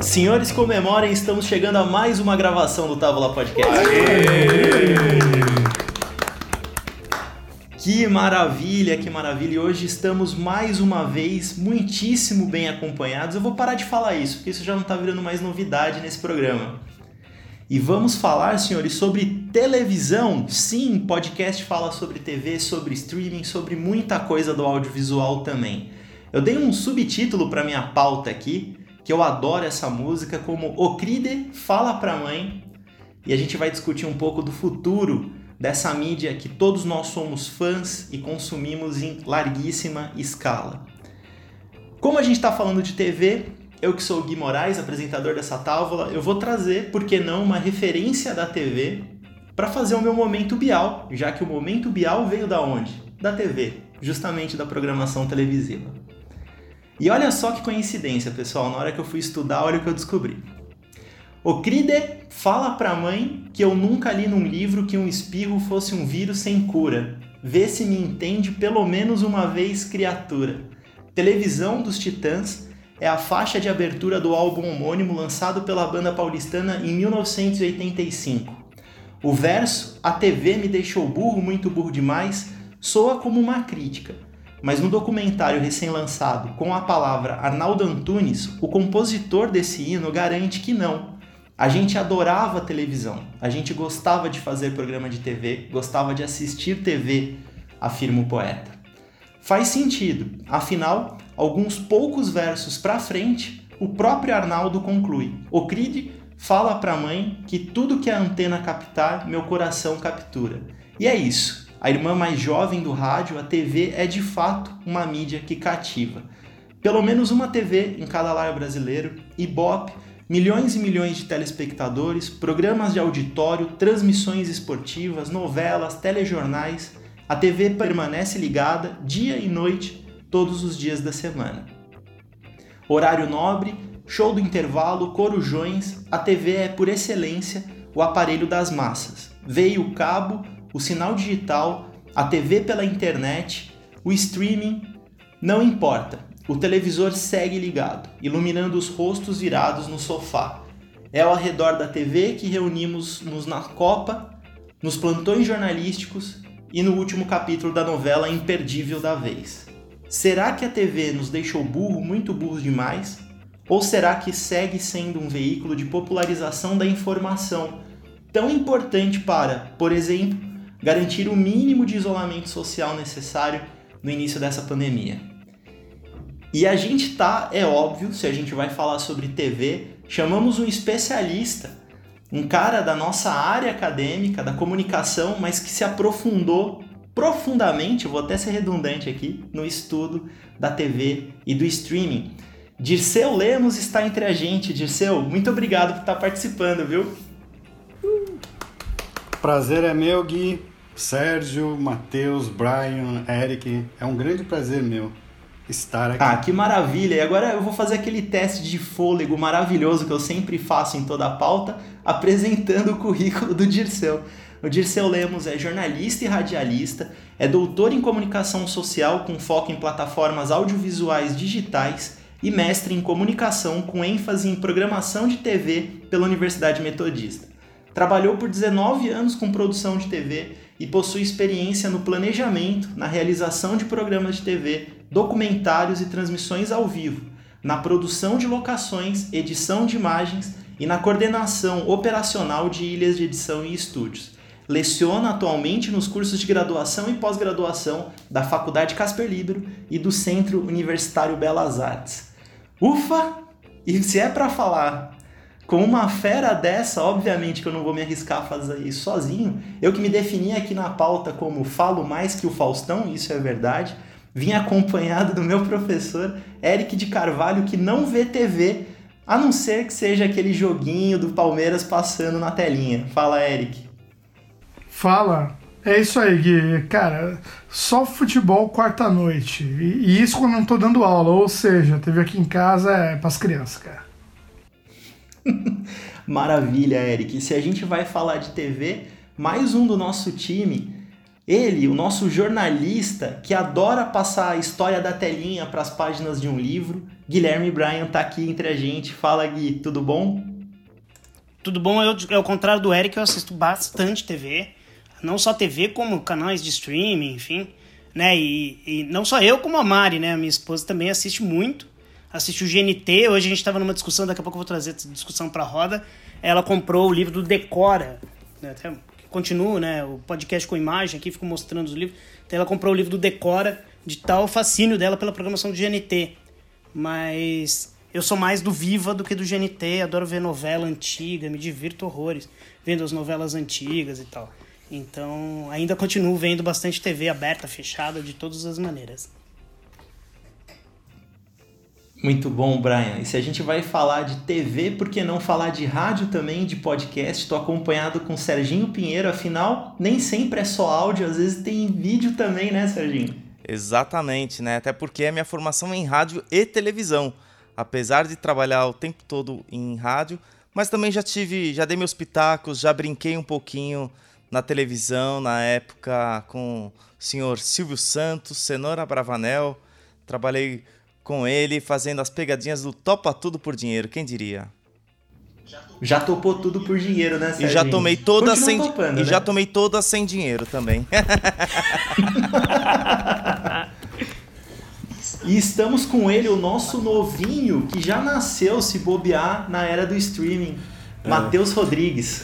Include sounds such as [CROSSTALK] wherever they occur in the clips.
Senhores, comemorem, estamos chegando a mais uma gravação do Távola Podcast. Que maravilha, que maravilha! E hoje estamos mais uma vez muitíssimo bem acompanhados. Eu vou parar de falar isso, porque isso já não está virando mais novidade nesse programa. E vamos falar, senhores, sobre televisão. Sim, podcast fala sobre TV, sobre streaming, sobre muita coisa do audiovisual também. Eu dei um subtítulo para minha pauta aqui, que eu adoro essa música, como O Fala Pra Mãe, e a gente vai discutir um pouco do futuro dessa mídia que todos nós somos fãs e consumimos em larguíssima escala. Como a gente está falando de TV, eu que sou o Gui Moraes, apresentador dessa tábua, eu vou trazer, por que não, uma referência da TV para fazer o meu momento Bial, já que o momento Bial veio da onde? Da TV, justamente da programação televisiva. E olha só que coincidência, pessoal, na hora que eu fui estudar, olha o que eu descobri. O Cride fala pra mãe que eu nunca li num livro que um espirro fosse um vírus sem cura. Vê se me entende pelo menos uma vez, criatura. Televisão dos Titãs é a faixa de abertura do álbum homônimo lançado pela banda paulistana em 1985. O verso A TV me deixou burro, muito burro demais soa como uma crítica mas no documentário recém-lançado com a palavra Arnaldo Antunes, o compositor desse hino garante que não. A gente adorava televisão, a gente gostava de fazer programa de TV, gostava de assistir TV, afirma o poeta. Faz sentido, afinal, alguns poucos versos para frente, o próprio Arnaldo conclui: O Cride fala para a mãe que tudo que a antena captar, meu coração captura. E é isso a irmã mais jovem do rádio, a TV é de fato uma mídia que cativa. Pelo menos uma TV em cada lar brasileiro, Ibope, milhões e milhões de telespectadores, programas de auditório, transmissões esportivas, novelas, telejornais. A TV permanece ligada dia e noite, todos os dias da semana. Horário nobre, show do intervalo, corujões, a TV é por excelência o aparelho das massas. Veio o cabo, o sinal digital, a TV pela internet, o streaming, não importa. O televisor segue ligado, iluminando os rostos virados no sofá. É ao redor da TV que reunimos-nos na Copa, nos plantões jornalísticos e no último capítulo da novela imperdível da vez. Será que a TV nos deixou burro, muito burro demais? Ou será que segue sendo um veículo de popularização da informação, tão importante para, por exemplo, garantir o mínimo de isolamento social necessário no início dessa pandemia. E a gente tá, é óbvio, se a gente vai falar sobre TV, chamamos um especialista, um cara da nossa área acadêmica, da comunicação, mas que se aprofundou profundamente, vou até ser redundante aqui, no estudo da TV e do streaming. Dirceu Lemos está entre a gente. Dirceu, muito obrigado por estar participando, viu? Prazer é meu, Gui. Sérgio, Matheus, Brian, Eric, é um grande prazer meu estar aqui. Ah, que maravilha! E agora eu vou fazer aquele teste de fôlego maravilhoso que eu sempre faço em toda a pauta, apresentando o currículo do Dirceu. O Dirceu Lemos é jornalista e radialista, é doutor em comunicação social com foco em plataformas audiovisuais digitais e mestre em comunicação com ênfase em programação de TV pela Universidade Metodista. Trabalhou por 19 anos com produção de TV e possui experiência no planejamento, na realização de programas de TV, documentários e transmissões ao vivo, na produção de locações, edição de imagens e na coordenação operacional de ilhas de edição e estúdios. Leciona atualmente nos cursos de graduação e pós-graduação da Faculdade Casper Libero e do Centro Universitário Belas Artes. Ufa! E se é para falar com uma fera dessa, obviamente que eu não vou me arriscar a fazer isso sozinho. Eu que me defini aqui na pauta como falo mais que o Faustão, isso é verdade. Vim acompanhado do meu professor Eric de Carvalho, que não vê TV, a não ser que seja aquele joguinho do Palmeiras passando na telinha. Fala, Eric. Fala. É isso aí, Gui. Cara, só futebol quarta-noite. E, isso quando eu não tô dando aula. Ou seja, teve aqui em casa é pras crianças, cara. [LAUGHS] Maravilha, Eric. Se a gente vai falar de TV, mais um do nosso time, Ele, o nosso jornalista que adora passar a história da telinha para as páginas de um livro, Guilherme Bryan está aqui entre a gente. Fala Gui, tudo bom? Tudo bom, eu, ao contrário do Eric, eu assisto bastante TV. Não só TV, como canais de streaming, enfim. Né? E, e não só eu, como a Mari, né? Minha esposa também assiste muito. Assiste o GNT. Hoje a gente estava numa discussão, daqui a pouco eu vou trazer essa discussão para roda. Ela comprou o livro do Decora. Né? Até continuo, né, o podcast com imagem aqui, fico mostrando os livros. Então ela comprou o livro do Decora, de tal fascínio dela pela programação do GNT. Mas eu sou mais do Viva do que do GNT, adoro ver novela antiga, me divirto horrores vendo as novelas antigas e tal. Então, ainda continuo vendo bastante TV aberta, fechada, de todas as maneiras. Muito bom, Brian. E se a gente vai falar de TV, por que não falar de rádio também, de podcast? Estou acompanhado com Serginho Pinheiro, afinal, nem sempre é só áudio, às vezes tem vídeo também, né, Serginho? Exatamente, né? Até porque é minha formação em rádio e televisão. Apesar de trabalhar o tempo todo em rádio, mas também já tive, já dei meus pitacos, já brinquei um pouquinho na televisão na época com o senhor Silvio Santos, Cenoura Bravanel. Trabalhei com ele fazendo as pegadinhas do Topa Tudo por Dinheiro, quem diria? Já topou tudo por dinheiro, né, Serginho? E já tomei todas sem topando, e né? já tomei todas sem dinheiro também. [LAUGHS] e estamos com ele, o nosso novinho, que já nasceu se bobear na era do streaming, é. Matheus Rodrigues.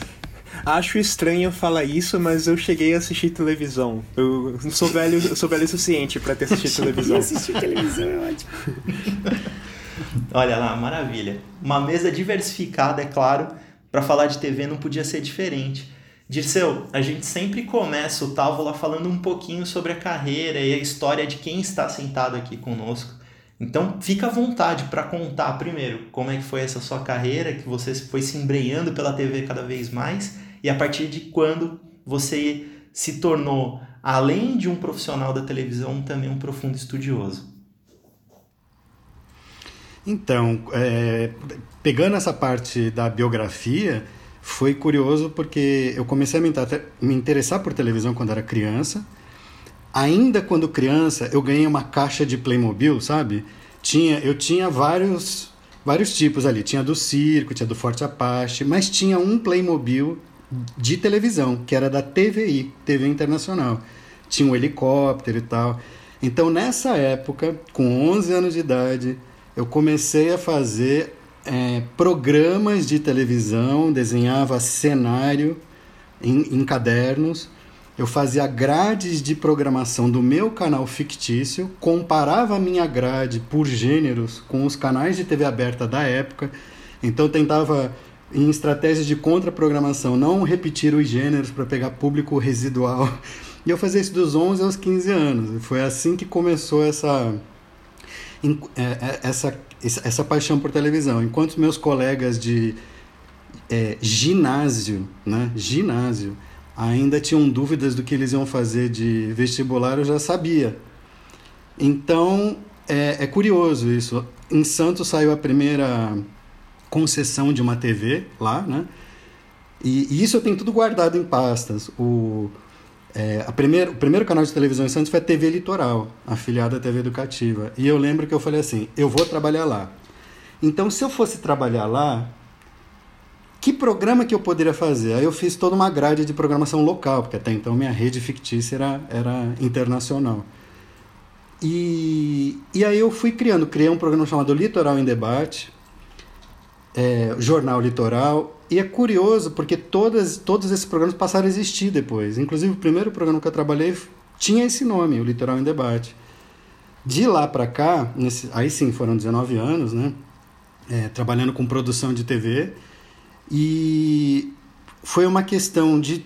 Acho estranho falar isso, mas eu cheguei a assistir televisão. Eu sou velho, eu sou velho o suficiente para ter assistido televisão. assistir televisão é ótimo. [LAUGHS] Olha lá, maravilha. Uma mesa diversificada, é claro. Para falar de TV não podia ser diferente. Dirceu, a gente sempre começa o Távola falando um pouquinho sobre a carreira e a história de quem está sentado aqui conosco. Então, fica à vontade para contar primeiro como é que foi essa sua carreira, que você foi se embrenhando pela TV cada vez mais e a partir de quando você se tornou, além de um profissional da televisão, também um profundo estudioso? Então, é, pegando essa parte da biografia, foi curioso porque eu comecei a me, interessar por televisão quando era criança. Ainda quando criança, eu ganhei uma caixa de Playmobil, sabe? Tinha, eu tinha vários vários tipos ali. Tinha do circo, tinha do Forte Apache, mas tinha um Playmobil de televisão, que era da TVI, TV Internacional. Tinha um helicóptero e tal. Então, nessa época, com 11 anos de idade, eu comecei a fazer é, programas de televisão, desenhava cenário em, em cadernos, eu fazia grades de programação do meu canal fictício, comparava a minha grade por gêneros com os canais de TV aberta da época, então tentava em estratégias de contraprogramação, não repetir os gêneros para pegar público residual. [LAUGHS] E eu fazia isso dos 11 aos 15 anos. Foi assim que começou essa, é, é, essa, essa paixão por televisão. Enquanto meus colegas de é, ginásio, né, ginásio, ainda tinham dúvidas do que eles iam fazer de vestibular, eu já sabia. Então, é, é curioso isso. Em Santos saiu a primeira concessão de uma TV lá, né? E, e isso eu tenho tudo guardado em pastas. O, é, a o primeiro canal de televisão em Santos foi a TV Litoral, afiliada à TV Educativa. E eu lembro que eu falei assim: eu vou trabalhar lá. Então, se eu fosse trabalhar lá, que programa que eu poderia fazer? Aí eu fiz toda uma grade de programação local, porque até então minha rede fictícia era, era internacional. E, e aí eu fui criando, criei um programa chamado Litoral em Debate, é, Jornal Litoral. E é curioso porque todas, todos esses programas passaram a existir depois. Inclusive, o primeiro programa que eu trabalhei tinha esse nome, o Litoral em Debate. De lá para cá, nesse, aí sim foram 19 anos, né? É, trabalhando com produção de TV. E foi uma questão de.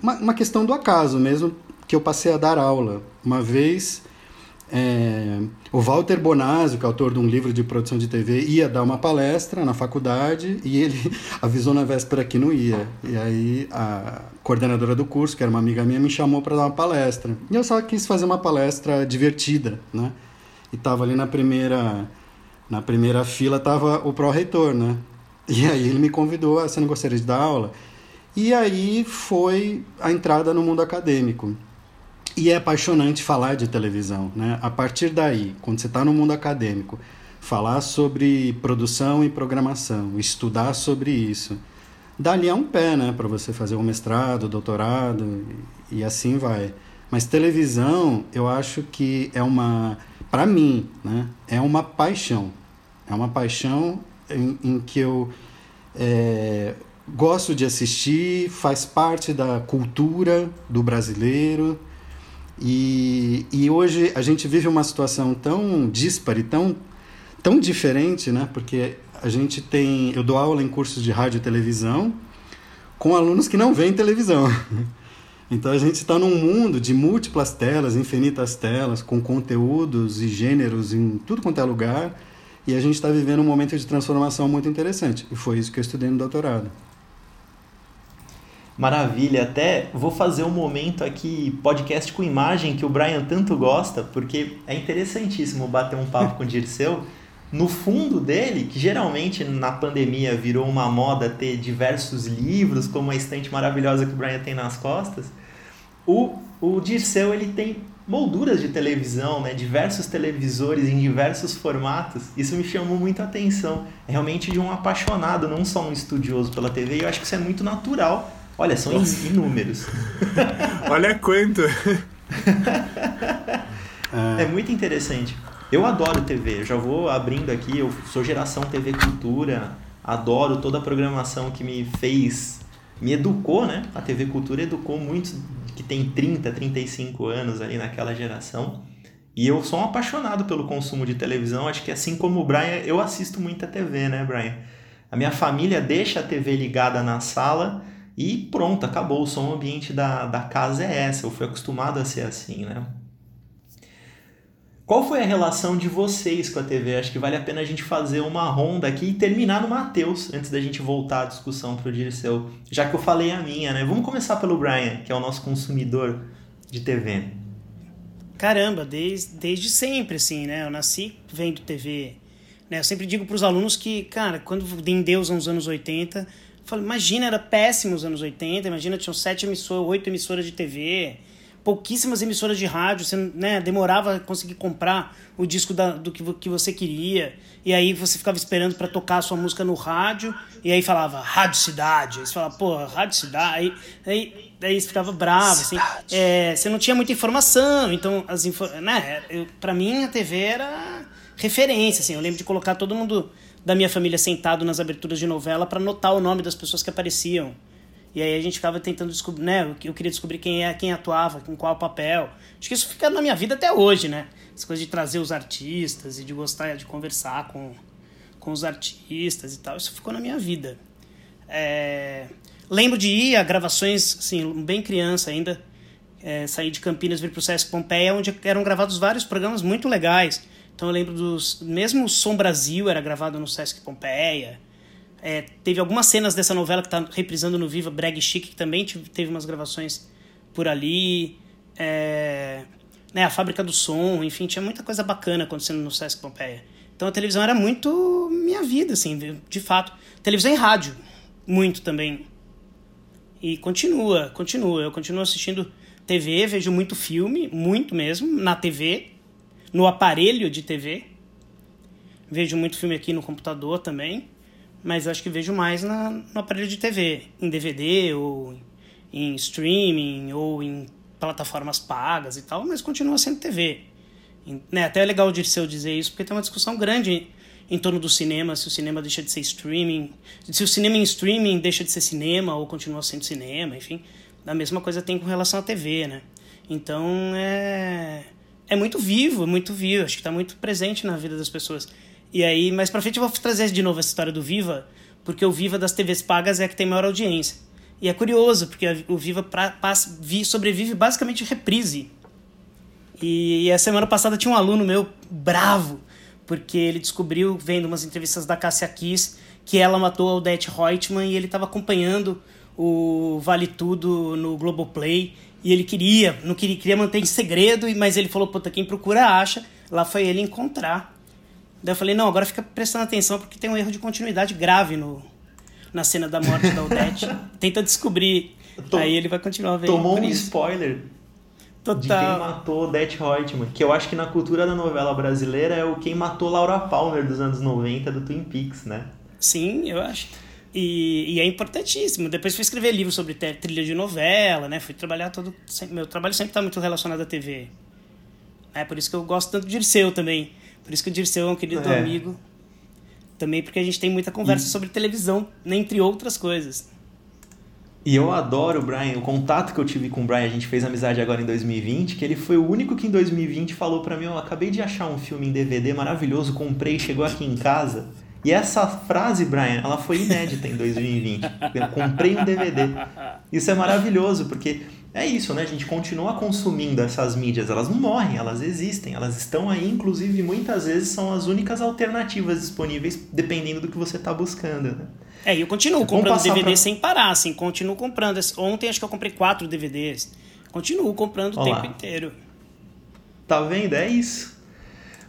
Uma, uma questão do acaso mesmo que eu passei a dar aula. Uma vez é, o Walter Bonazio, que é autor de um livro de produção de TV, ia dar uma palestra na faculdade e ele [LAUGHS] avisou na véspera que não ia. E aí a coordenadora do curso, que era uma amiga minha, me chamou para dar uma palestra. E eu só quis fazer uma palestra divertida, né? E tava ali na primeira na primeira fila tava o pró-reitor, né? E aí ele me convidou, ah, você não gostaria de dar aula? E aí foi a entrada no mundo acadêmico. E é apaixonante falar de televisão, né? A partir daí, quando você está no mundo acadêmico, falar sobre produção e programação, estudar sobre isso, dali é um pé, né? Para você fazer um mestrado, doutorado e assim vai. Mas televisão, eu acho que é uma, para mim, né? É uma paixão. É uma paixão em, em que eu é, gosto de assistir, faz parte da cultura do brasileiro. E, e hoje a gente vive uma situação tão dispare, tão, tão diferente, né? Porque a gente tem. Eu dou aula em cursos de rádio e televisão com alunos que não veem televisão. [LAUGHS] Então a gente está num mundo de múltiplas telas, infinitas telas, com conteúdos e gêneros em tudo quanto é lugar. E a gente está vivendo um momento de transformação muito interessante. E foi isso que eu estudei no doutorado. Maravilha, até vou fazer um momento aqui, podcast com imagem, que o Brian tanto gosta, porque é interessantíssimo bater um papo com o Dirceu. No fundo dele, que geralmente na pandemia virou uma moda ter diversos livros, como a estante maravilhosa que o Brian tem nas costas, o, o Dirceu ele tem molduras de televisão, né? diversos televisores em diversos formatos. Isso me chamou muito a atenção. É realmente de um apaixonado, não só um estudioso pela TV, e eu acho que isso é muito natural Olha, são Nossa. inúmeros. [LAUGHS] Olha quanto. é muito interessante. Eu adoro TV, eu já vou abrindo aqui, eu sou geração TV Cultura, adoro toda a programação que me fez, me educou, né? A TV Cultura educou muitos que tem 30, 35 anos ali naquela geração. E eu sou um apaixonado pelo consumo de televisão, acho que assim como o Brian, eu assisto muita TV, né, Brian? A minha família deixa a TV ligada na sala e pronto, acabou. O som ambiente da, da casa é essa. Eu fui acostumado a ser assim, né? Qual foi a relação de vocês com a TV? Acho que vale a pena a gente fazer uma ronda aqui e terminar no Matheus, antes da gente voltar a discussão para o Dirceu. Já que eu falei a minha, né? Vamos começar pelo Brian, que é o nosso consumidor de TV. Caramba, desde, desde sempre, assim, né? Eu nasci vendo TV. Né? Eu sempre digo para os alunos que, cara, quando em Deus nos anos 80 Falei, imagina, era péssimo os anos 80, imagina, tinham sete emissoras, oito emissoras de TV, pouquíssimas emissoras de rádio, você né, demorava a conseguir comprar o disco da, do que, que você queria, e aí você ficava esperando para tocar a sua música no rádio, e aí falava Rádio Cidade, aí você falava, pô, Rádio Cidade, aí, aí, aí você ficava bravo, assim, é, você não tinha muita informação, então, as info né, pra mim a TV era referência, assim, eu lembro de colocar todo mundo da minha família sentado nas aberturas de novela para notar o nome das pessoas que apareciam. E aí a gente ficava tentando descobrir, né? Eu queria descobrir quem é, quem atuava, com qual papel. Acho que isso fica na minha vida até hoje, né? Essa coisa de trazer os artistas e de gostar de conversar com, com os artistas e tal. Isso ficou na minha vida. É... Lembro de ir a gravações, assim, bem criança ainda. É, sair de Campinas vir para o Sesc Pompeia, onde eram gravados vários programas muito legais então eu lembro dos. Mesmo Som Brasil era gravado no Sesc Pompeia. É, teve algumas cenas dessa novela que está reprisando no Viva Brag Chic, que também teve umas gravações por ali. É, né, a Fábrica do Som, enfim, tinha muita coisa bacana acontecendo no Sesc Pompeia. Então a televisão era muito minha vida, assim, de fato. Televisão e rádio, muito também. E continua, continua. Eu continuo assistindo TV, vejo muito filme, muito mesmo, na TV no aparelho de TV. Vejo muito filme aqui no computador também, mas acho que vejo mais na, no aparelho de TV, em DVD ou em streaming ou em plataformas pagas e tal, mas continua sendo TV. Né? Até é legal o Dirceu dizer isso, porque tem uma discussão grande em torno do cinema, se o cinema deixa de ser streaming, se o cinema em streaming deixa de ser cinema ou continua sendo cinema, enfim. A mesma coisa tem com relação à TV, né? Então, é é muito vivo, muito vivo, acho que está muito presente na vida das pessoas. E aí, mais pra frente eu vou trazer de novo essa história do Viva, porque o Viva das TVs pagas é que tem maior audiência. E é curioso, porque o Viva pra, passa, vi, sobrevive basicamente reprise. E, e a semana passada tinha um aluno meu bravo, porque ele descobriu, vendo umas entrevistas da Cássia Kiss, que ela matou a Odette Reutemann e ele estava acompanhando o Vale Tudo no Globoplay e ele queria, não queria, queria manter em segredo, mas ele falou, puta, quem procura acha. Lá foi ele encontrar. Daí eu falei, não, agora fica prestando atenção porque tem um erro de continuidade grave no, na cena da morte da Odete. [LAUGHS] Tenta descobrir. Tom, Aí ele vai continuar vendo. Tomou um isso. spoiler. de quem matou Odette Reutemann, que eu acho que na cultura da novela brasileira é o quem matou Laura Palmer dos anos 90 do Twin Peaks, né? Sim, eu acho. E, e, é importantíssimo. Depois fui escrever livro sobre trilha de novela, né? Fui trabalhar todo. Meu trabalho sempre está muito relacionado à TV. É por isso que eu gosto tanto de Dirceu também. Por isso que o Dirceu é um querido é. amigo. Também porque a gente tem muita conversa e... sobre televisão, entre outras coisas. E eu adoro o Brian, o contato que eu tive com o Brian, a gente fez amizade agora em 2020, que ele foi o único que em 2020 falou para mim, eu acabei de achar um filme em DVD maravilhoso, comprei, chegou aqui em casa. E essa frase, Brian, ela foi inédita em 2020. Eu comprei um DVD. Isso é maravilhoso, porque é isso, né? A gente continua consumindo essas mídias, elas não morrem, elas existem, elas estão aí, inclusive muitas vezes são as únicas alternativas disponíveis, dependendo do que você está buscando, né? É, e eu continuo comprando DVD pra... sem parar, assim, continuo comprando. Ontem acho que eu comprei quatro DVDs. Continuo comprando Olá. o tempo inteiro. Tá vendo? É isso.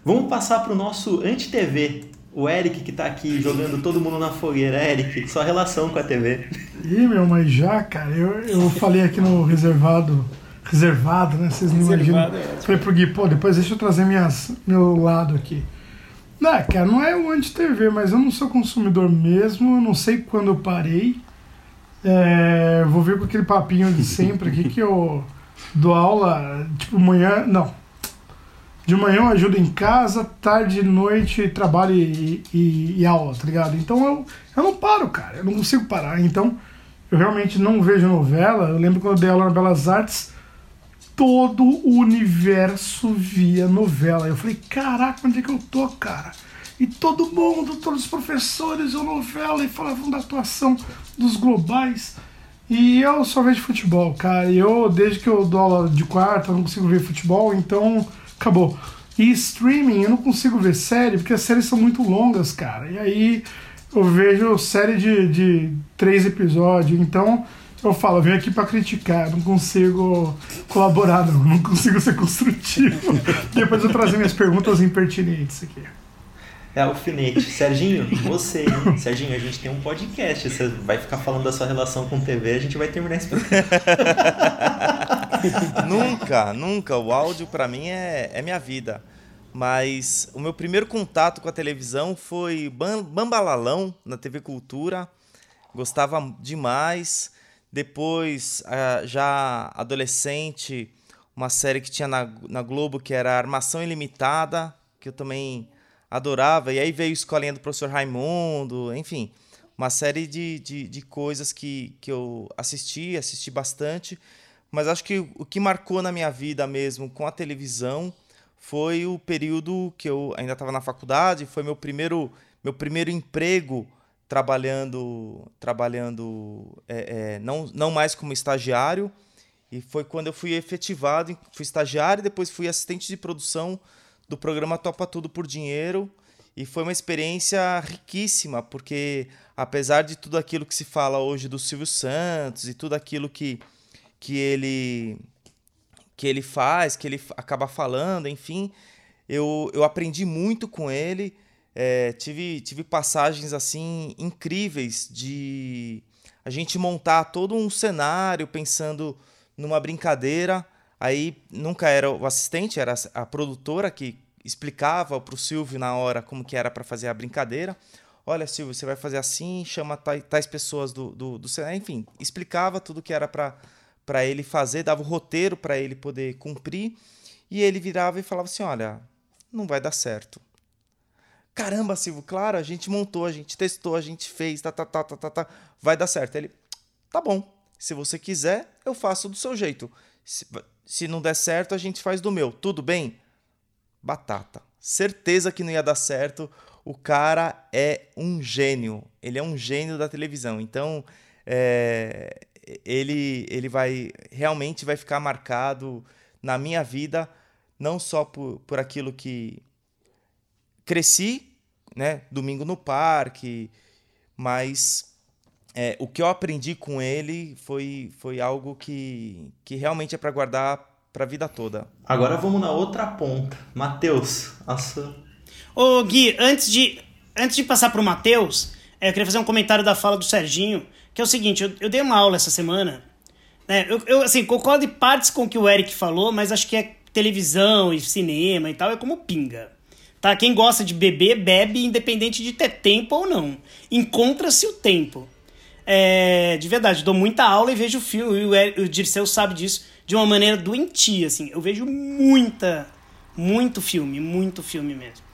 Vamos passar para o nosso anti-TV. O Eric que tá aqui jogando todo mundo na fogueira. Eric, sua relação com a TV. Ih, meu, mas já, cara, eu, eu falei aqui no reservado. Reservado, né? Vocês não imaginam. É, falei pro Gui, pô, depois deixa eu trazer minhas, meu lado aqui. Não, cara, não é o anti-TV, mas eu não sou consumidor mesmo, eu não sei quando eu parei. É, vou ver com aquele papinho de sempre aqui que eu dou aula, tipo, manhã. Não, de manhã eu ajudo em casa, tarde, noite, trabalho e, e, e, aula, tá ligado? Então eu, eu não paro, cara, eu não consigo parar. Então eu realmente não vejo novela. Eu lembro quando eu dei aula na Belas Artes, todo o universo via novela. Eu falei, caraca, onde é que eu tô, cara? E todo mundo, todos os professores, eu novela e falavam da atuação dos globais. E eu só vejo futebol, cara. Eu, desde que eu dou aula de quarta, eu não consigo ver futebol, então acabou. E streaming, eu não consigo ver série, porque as séries são muito longas, cara. E aí eu vejo série de, de três episódios, então eu falo, eu venho aqui para criticar, não consigo colaborar, não, não consigo ser construtivo. [LAUGHS] Depois eu trazer minhas perguntas impertinentes aqui. É alfinete. Serginho, você, hein? Serginho, a gente tem um podcast. Você vai ficar falando da sua relação com TV, a gente vai terminar esse [LAUGHS] [LAUGHS] nunca, nunca. O áudio para mim é, é minha vida. Mas o meu primeiro contato com a televisão foi Bambalalão na TV Cultura. Gostava demais. Depois, já adolescente, uma série que tinha na, na Globo que era Armação Ilimitada, que eu também adorava. E aí veio Escolinha do Professor Raimundo, enfim, uma série de, de, de coisas que, que eu assisti, assisti bastante. Mas acho que o que marcou na minha vida mesmo com a televisão foi o período que eu ainda estava na faculdade, foi meu primeiro, meu primeiro emprego trabalhando, trabalhando é, é, não, não mais como estagiário, e foi quando eu fui efetivado, fui estagiário, depois fui assistente de produção do programa Topa Tudo por Dinheiro. E foi uma experiência riquíssima, porque apesar de tudo aquilo que se fala hoje do Silvio Santos e tudo aquilo que, que ele que ele faz, que ele acaba falando, enfim, eu, eu aprendi muito com ele. É, tive, tive passagens assim incríveis de a gente montar todo um cenário pensando numa brincadeira Aí nunca era o assistente, era a produtora que explicava para o Silvio na hora como que era para fazer a brincadeira. Olha, Silvio, você vai fazer assim, chama tais pessoas do, do, do enfim, explicava tudo que era para ele fazer, dava o roteiro para ele poder cumprir, e ele virava e falava assim: Olha, não vai dar certo. Caramba, Silvio, claro, a gente montou, a gente testou, a gente fez, tá, tá, tá, tá, tá, tá vai dar certo. Ele, tá bom, se você quiser, eu faço do seu jeito. Se, se não der certo, a gente faz do meu. Tudo bem? Batata. Certeza que não ia dar certo. O cara é um gênio. Ele é um gênio da televisão. Então, é, ele, ele vai realmente vai ficar marcado na minha vida, não só por, por aquilo que cresci, né? Domingo no parque, mas é, o que eu aprendi com ele foi, foi algo que, que realmente é para guardar para a vida toda. Agora vamos na outra ponta. Matheus, sua... Ô Gui, antes de, antes de passar para o Matheus, é, eu queria fazer um comentário da fala do Serginho, que é o seguinte, eu, eu dei uma aula essa semana É, eu, eu, assim, concordo em partes com o que o Eric falou, mas acho que é televisão e cinema e tal, é como pinga. Tá? Quem gosta de beber, bebe, independente de ter tempo ou não. Encontra-se o tempo. É, de verdade, dou muita aula e vejo filme, e o, Eric, o Dirceu sabe disso, de uma maneira doentia, assim. Eu vejo muita, muito filme, muito filme mesmo.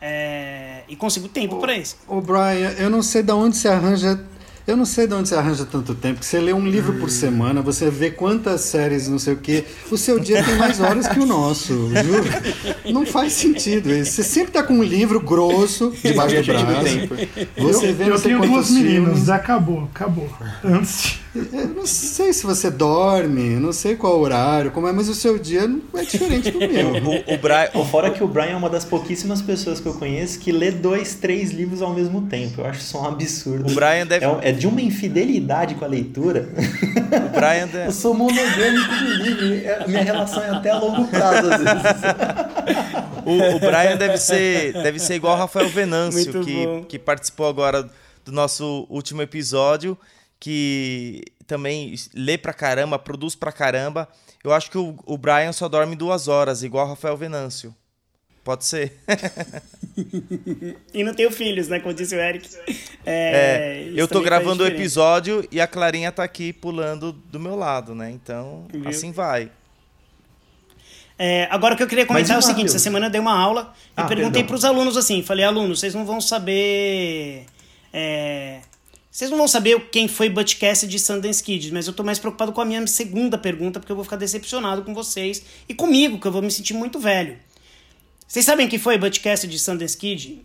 É, e consigo tempo para isso. Ô, Brian, eu não sei de onde você arranja eu não sei de onde você arranja tanto tempo, que você lê um livro por semana, você vê quantas séries, não sei o quê. O seu dia tem mais horas que o nosso, viu? Não faz sentido isso. Você sempre tá com um livro grosso debaixo do braço. Você eu, vê eu tenho duas meninas, acabou, acabou. Antes eu não sei se você dorme, não sei qual horário, como é, mas o seu dia é diferente do [LAUGHS] meu. o, o, Brian, fora que o Brian é uma das pouquíssimas pessoas que eu conheço que lê dois, três livros ao mesmo tempo. Eu acho isso um absurdo. O Brian deve... é, é de uma infidelidade com a leitura. O Brian deve... [LAUGHS] eu sou monogâmico do livro. Minha relação é até a longo prazo, às vezes. o, o Brian deve ser, deve ser igual o Rafael Venâncio, que, que participou agora do nosso último episódio que também lê pra caramba, produz pra caramba. Eu acho que o, o Brian só dorme duas horas, igual o Rafael Venâncio. Pode ser. [LAUGHS] e não tenho filhos, né? Como disse o Eric. É, é eu tô gravando o episódio e a Clarinha tá aqui pulando do meu lado, né? Então, Viu? assim vai. É, agora o que eu queria comentar é o seguinte: essa semana eu dei uma aula e ah, perguntei para os alunos assim: falei, alunos, vocês não vão saber. É, vocês não vão saber quem foi Butch Cassidy de Sundance Kid, mas eu tô mais preocupado com a minha segunda pergunta, porque eu vou ficar decepcionado com vocês e comigo, que eu vou me sentir muito velho. Vocês sabem quem foi Butch Cassidy de Sundance Kid?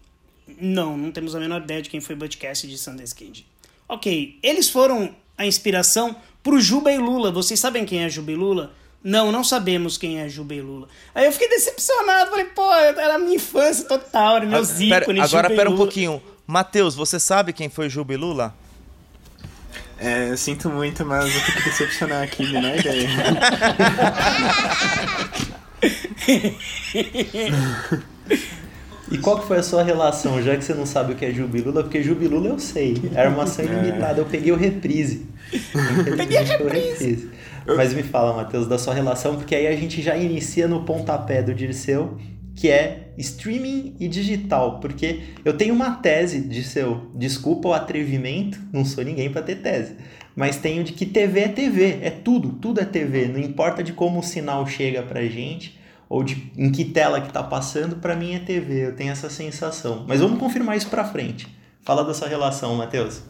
Não, não temos a menor ideia de quem foi Butch Cassidy de Sundance Kid. Ok, eles foram a inspiração pro Juba e Lula. Vocês sabem quem é Juba e Lula? Não, não sabemos quem é Juba e Lula. Aí eu fiquei decepcionado, falei, pô, era a minha infância total, era meus ah, ícones. Agora, pera um pouquinho. Matheus, você sabe quem foi Juba e Lula? É, eu sinto muito, mas eu tenho que decepcionar aqui, menor [LAUGHS] ideia. E qual que foi a sua relação, já que você não sabe o que é Jubilula? Porque Jubilula eu sei, era uma ação ilimitada, eu peguei o reprise. Peguei a reprise. Mas me fala, Matheus, da sua relação, porque aí a gente já inicia no pontapé do Dirceu, que é streaming e digital, porque eu tenho uma tese de seu, desculpa o atrevimento, não sou ninguém para ter tese, mas tenho de que TV é TV, é tudo, tudo é TV, não importa de como o sinal chega pra gente ou de em que tela que tá passando, para mim é TV, eu tenho essa sensação. Mas vamos confirmar isso para frente. Fala da sua relação, Matheus.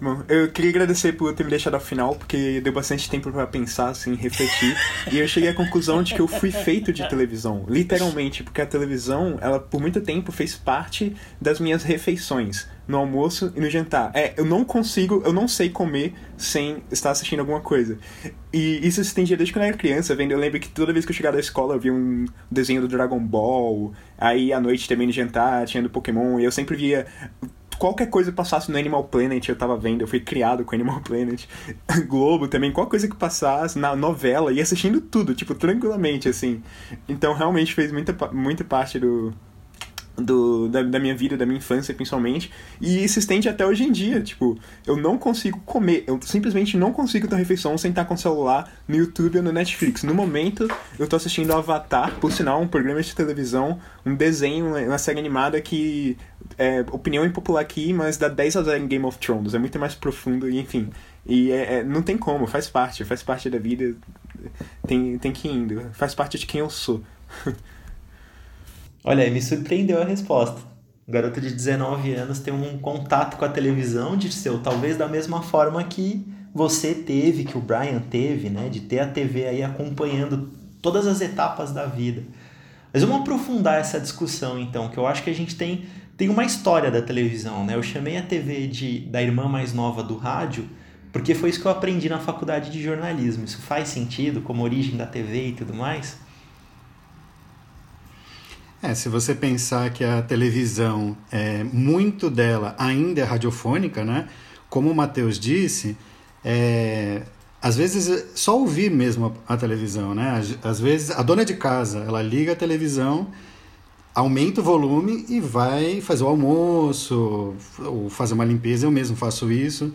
Bom, eu queria agradecer por ter me deixado ao final, porque deu bastante tempo para pensar, assim, refletir. e eu cheguei à conclusão de que eu fui feito de televisão, literalmente, porque a televisão, ela por muito tempo fez parte das minhas refeições, no almoço e no jantar. É, eu não consigo, eu não sei comer sem estar assistindo alguma coisa. E isso se estendia desde quando eu era criança, vendo. Eu lembro que toda vez que eu chegava da escola eu via um desenho do Dragon Ball, aí à noite também no jantar tinha do Pokémon, e eu sempre via qualquer coisa que passasse no Animal Planet, eu tava vendo, eu fui criado com Animal Planet, [LAUGHS] Globo também, qualquer coisa que passasse na novela, e assistindo tudo, tipo, tranquilamente, assim. Então realmente fez muita, muita parte do, do, da, da, minha vida, da minha infância principalmente, e se estende até hoje em dia. Tipo, eu não consigo comer, eu simplesmente não consigo ter refeição sem estar com o celular no YouTube ou no Netflix. No momento, eu tô assistindo Avatar, por sinal, um programa de televisão, um desenho, uma série animada que é opinião impopular aqui, mas dá 10 a 0 em Game of Thrones. É muito mais profundo, e enfim. E é, é, não tem como, faz parte, faz parte da vida. Tem, tem que ir indo, faz parte de quem eu sou. [LAUGHS] Olha, me surpreendeu a resposta. Um garoto de 19 anos tem um contato com a televisão, de seu, talvez da mesma forma que você teve, que o Brian teve, né? De ter a TV aí acompanhando todas as etapas da vida. Mas vamos aprofundar essa discussão então, que eu acho que a gente tem, tem uma história da televisão, né? Eu chamei a TV de, da irmã mais nova do rádio, porque foi isso que eu aprendi na faculdade de jornalismo. Isso faz sentido como origem da TV e tudo mais? É, se você pensar que a televisão, é, muito dela ainda é radiofônica, né? Como o Matheus disse, é, às vezes só ouvir mesmo a, a, televisão, né? Às vezes a dona de casa, ela liga a televisão, aumenta o volume e vai fazer o almoço ou fazer uma limpeza, eu mesmo faço isso.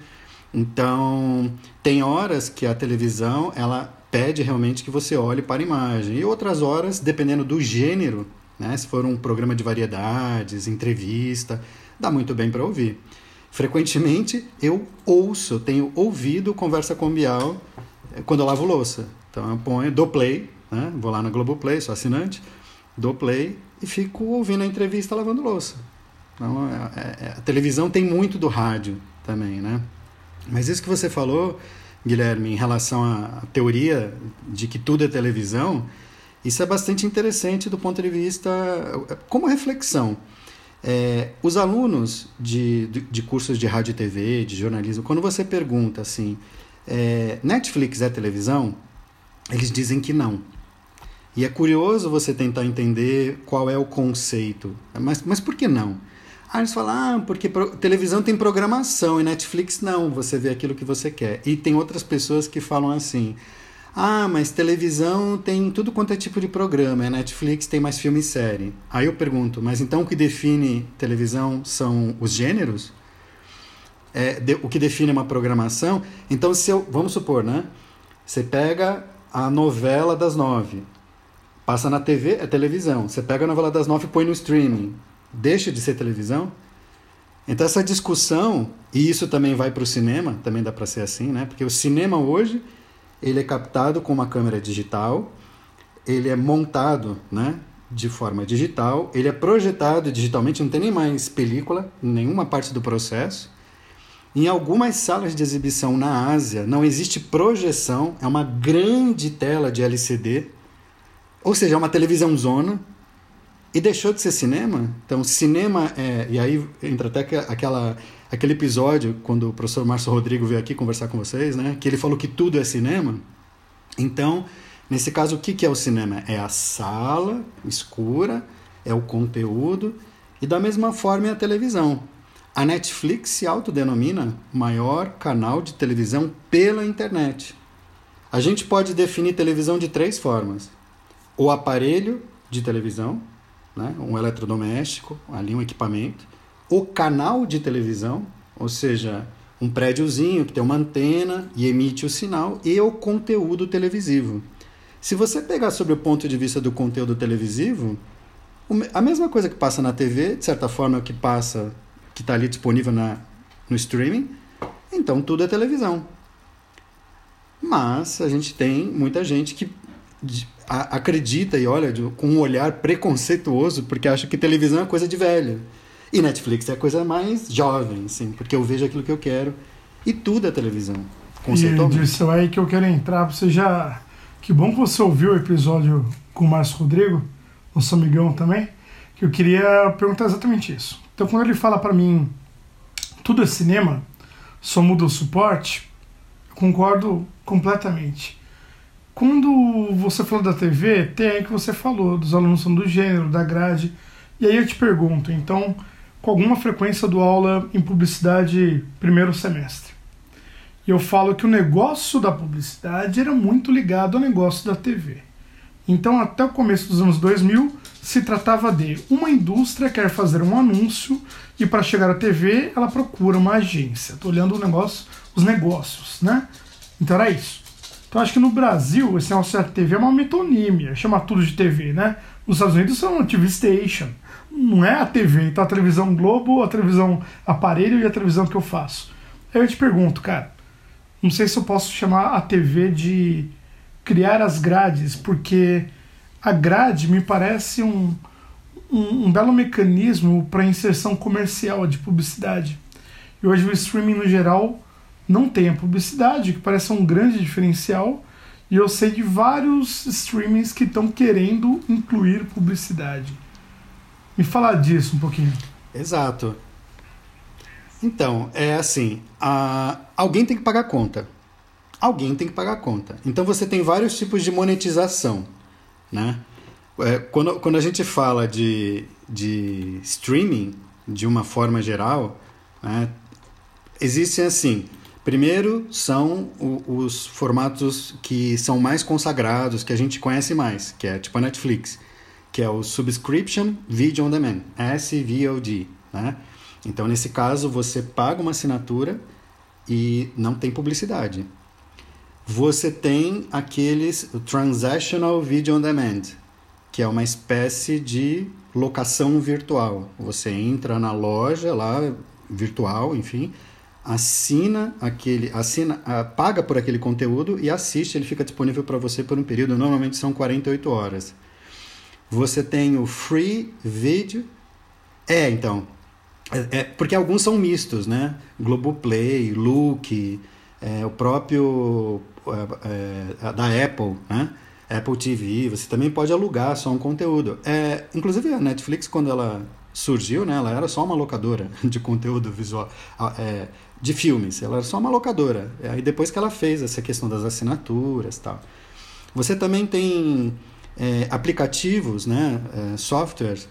Então, tem horas que a televisão ela pede realmente que você olhe para a imagem. E outras horas, dependendo do gênero, né? se for um programa de variedades, entrevista, dá muito bem para ouvir. Frequentemente eu ouço, tenho ouvido conversa com Bial eh, quando eu lavo louça. Então eu ponho, dou play, né? vou lá na Globoplay, sou assinante, dou play e fico ouvindo a entrevista lavando louça. Então, é, é, é, a televisão tem muito do rádio também, né? Mas isso que você falou, Guilherme, em relação à teoria de que tudo é televisão, isso é bastante interessante do ponto de vista como reflexão. É, os alunos de, de, de, cursos de rádio e TV, de jornalismo, quando você pergunta assim, é, Netflix é televisão? Eles dizem que não. E é curioso você tentar entender qual é o conceito. Mas, mas por que não? Aí eles falam, ah, porque pro, televisão tem programação e Netflix não, você vê aquilo que você quer. E tem outras pessoas que falam assim, ah, mas televisão tem tudo quanto é tipo de programa, é Netflix tem mais filme e série. Aí eu pergunto, mas então o que define televisão são os gêneros? É, de, o que define uma programação? Então, se eu, vamos supor, né? Você pega a novela das nove, passa na TV, é televisão. Você pega a novela das nove e põe no streaming, deixa de ser televisão? Então essa discussão, e isso também vai para o cinema, também dá para ser assim, né? Porque o cinema hoje, ele é captado com uma câmera digital, ele é montado, né? De forma digital, ele é projetado digitalmente, não tem nem mais película, nenhuma parte do processo. Em algumas salas de exibição na Ásia não existe projeção, é uma grande tela de LCD, ou seja, é uma televisão zona, e deixou de ser cinema. Então, cinema é. E aí entra até aquela, aquele episódio, quando o professor Márcio Rodrigo veio aqui conversar com vocês, né? Que ele falou que tudo é cinema. Então, nesse caso, o que, é o cinema? É a sala escura, é o conteúdo, e da mesma forma é a televisão. A Netflix se autodenomina maior canal de televisão pela internet. A gente pode definir televisão de três formas: o aparelho de televisão, né? um eletrodoméstico, ali um equipamento, o canal de televisão, ou seja, um prédiozinho que tem uma antena e emite o sinal, e o conteúdo televisivo. Se você pegar sobre o ponto de vista do conteúdo televisivo, a mesma coisa que passa na TV, de certa forma, é o que passa, que está ali disponível na, no streaming, então tudo é televisão. Mas a gente tem muita gente que acredita e olha com um olhar preconceituoso porque acha que televisão é coisa de velho. E Netflix é coisa mais jovem, assim, porque eu vejo aquilo que eu quero. E tudo é televisão, conceitualmente. E disso aí que eu quero entrar, você já... Que bom que você ouviu o episódio com o Márcio Rodrigo, nosso amigão também, que eu queria perguntar exatamente isso. Então, quando ele fala para mim, tudo é cinema, só muda o suporte, eu concordo completamente. Quando você falou da TV, tem aí que você falou, dos alunos são do gênero, da grade. E aí eu te pergunto, então, com alguma frequência do aula em publicidade primeiro semestre. E eu falo que o negócio da publicidade era muito ligado ao negócio da TV. Então, até o começo dos anos 2000, se tratava de uma indústria quer fazer um anúncio e para chegar à TV ela procura uma agência. Estou olhando o negócio, os negócios, né? Então era isso. Então acho que no Brasil esse negócio da TV é uma metonímia, chama tudo de TV, né? Nos Estados Unidos são TV Station. Não é a TV, então a televisão Globo, a televisão aparelho e a televisão que eu faço. Aí eu te pergunto, cara, não sei se eu posso chamar a TV de criar as grades, porque a grade me parece um, um, um belo mecanismo para inserção comercial de publicidade. E hoje o streaming no geral não tem a publicidade, que parece um grande diferencial. E eu sei de vários streamings que estão querendo incluir publicidade. Me falar disso um pouquinho. Exato. Então, é assim: a... alguém tem que pagar conta. Alguém tem que pagar conta. Então você tem vários tipos de monetização. Né? É, quando, quando a gente fala de, de streaming, de uma forma geral, né, existem assim Primeiro são os formatos que são mais consagrados, que a gente conhece mais, que é tipo a Netflix, que é o Subscription Video on Demand, SVOD, né? Então, nesse caso, você paga uma assinatura e não tem publicidade. Você tem aqueles Transactional Video on Demand, que é uma espécie de locação virtual. Você entra na loja lá virtual, enfim, assina aquele, assina, uh, paga por aquele conteúdo e assiste, ele fica disponível para você por um período, normalmente são 48 horas. Você tem o Free Video. É, então. É, é, porque alguns são mistos, né? Globoplay, Look, é, o próprio é, é da Apple, né? Apple TV, você também pode alugar só um conteúdo. É, inclusive a Netflix, quando ela surgiu, né, ela era só uma locadora [LAUGHS] de conteúdo visual, é, de filmes, ela era só uma locadora. Aí depois que ela fez essa questão das assinaturas tal. Você também tem é, aplicativos, né, é, softwares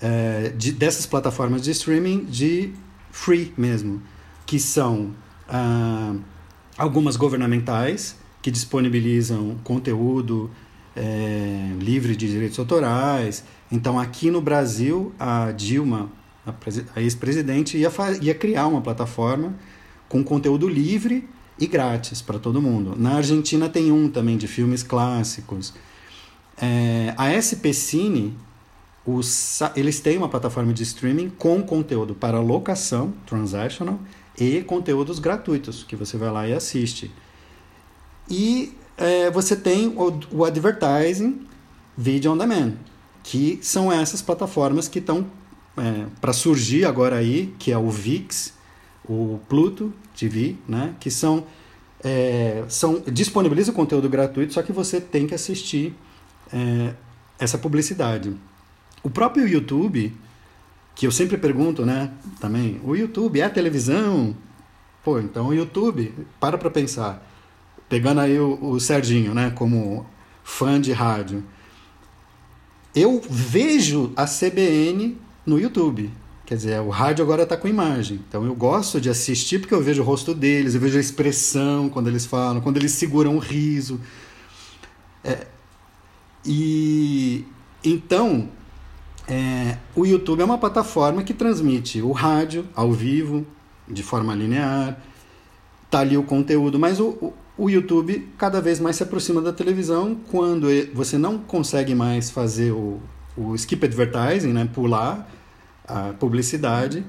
é, de, dessas plataformas de streaming de free mesmo, que são ah, algumas governamentais, que disponibilizam conteúdo é, livre de direitos autorais. Então, aqui no Brasil, a Dilma, a, a ex-presidente, ia, ia criar uma plataforma com conteúdo livre e grátis para todo mundo. Na Argentina tem um também de filmes clássicos. É, a SP Cine, os, eles têm uma plataforma de streaming com conteúdo para locação, transactional, e conteúdos gratuitos, que você vai lá e assiste. E é, você tem o, o advertising video on demand, que são essas plataformas que estão é, para surgir agora aí, que é o VIX, o Pluto TV, né? que são, é, são disponibiliza conteúdo gratuito, só que você tem que assistir é, essa publicidade. O próprio YouTube, que eu sempre pergunto, né, também, o YouTube é televisão? Pô, então o YouTube, para para pensar pegando aí o, o Serginho, né, como fã de rádio, eu vejo a CBN no YouTube. Quer dizer, o rádio agora está com imagem. Então eu gosto de assistir porque eu vejo o rosto deles, eu vejo a expressão quando eles falam, quando eles seguram o riso. É, e então é, o YouTube é uma plataforma que transmite o rádio ao vivo, de forma linear, tá ali o conteúdo, mas o, o YouTube cada vez mais se aproxima da televisão quando você não consegue mais fazer o, o skip advertising, né, pular a publicidade.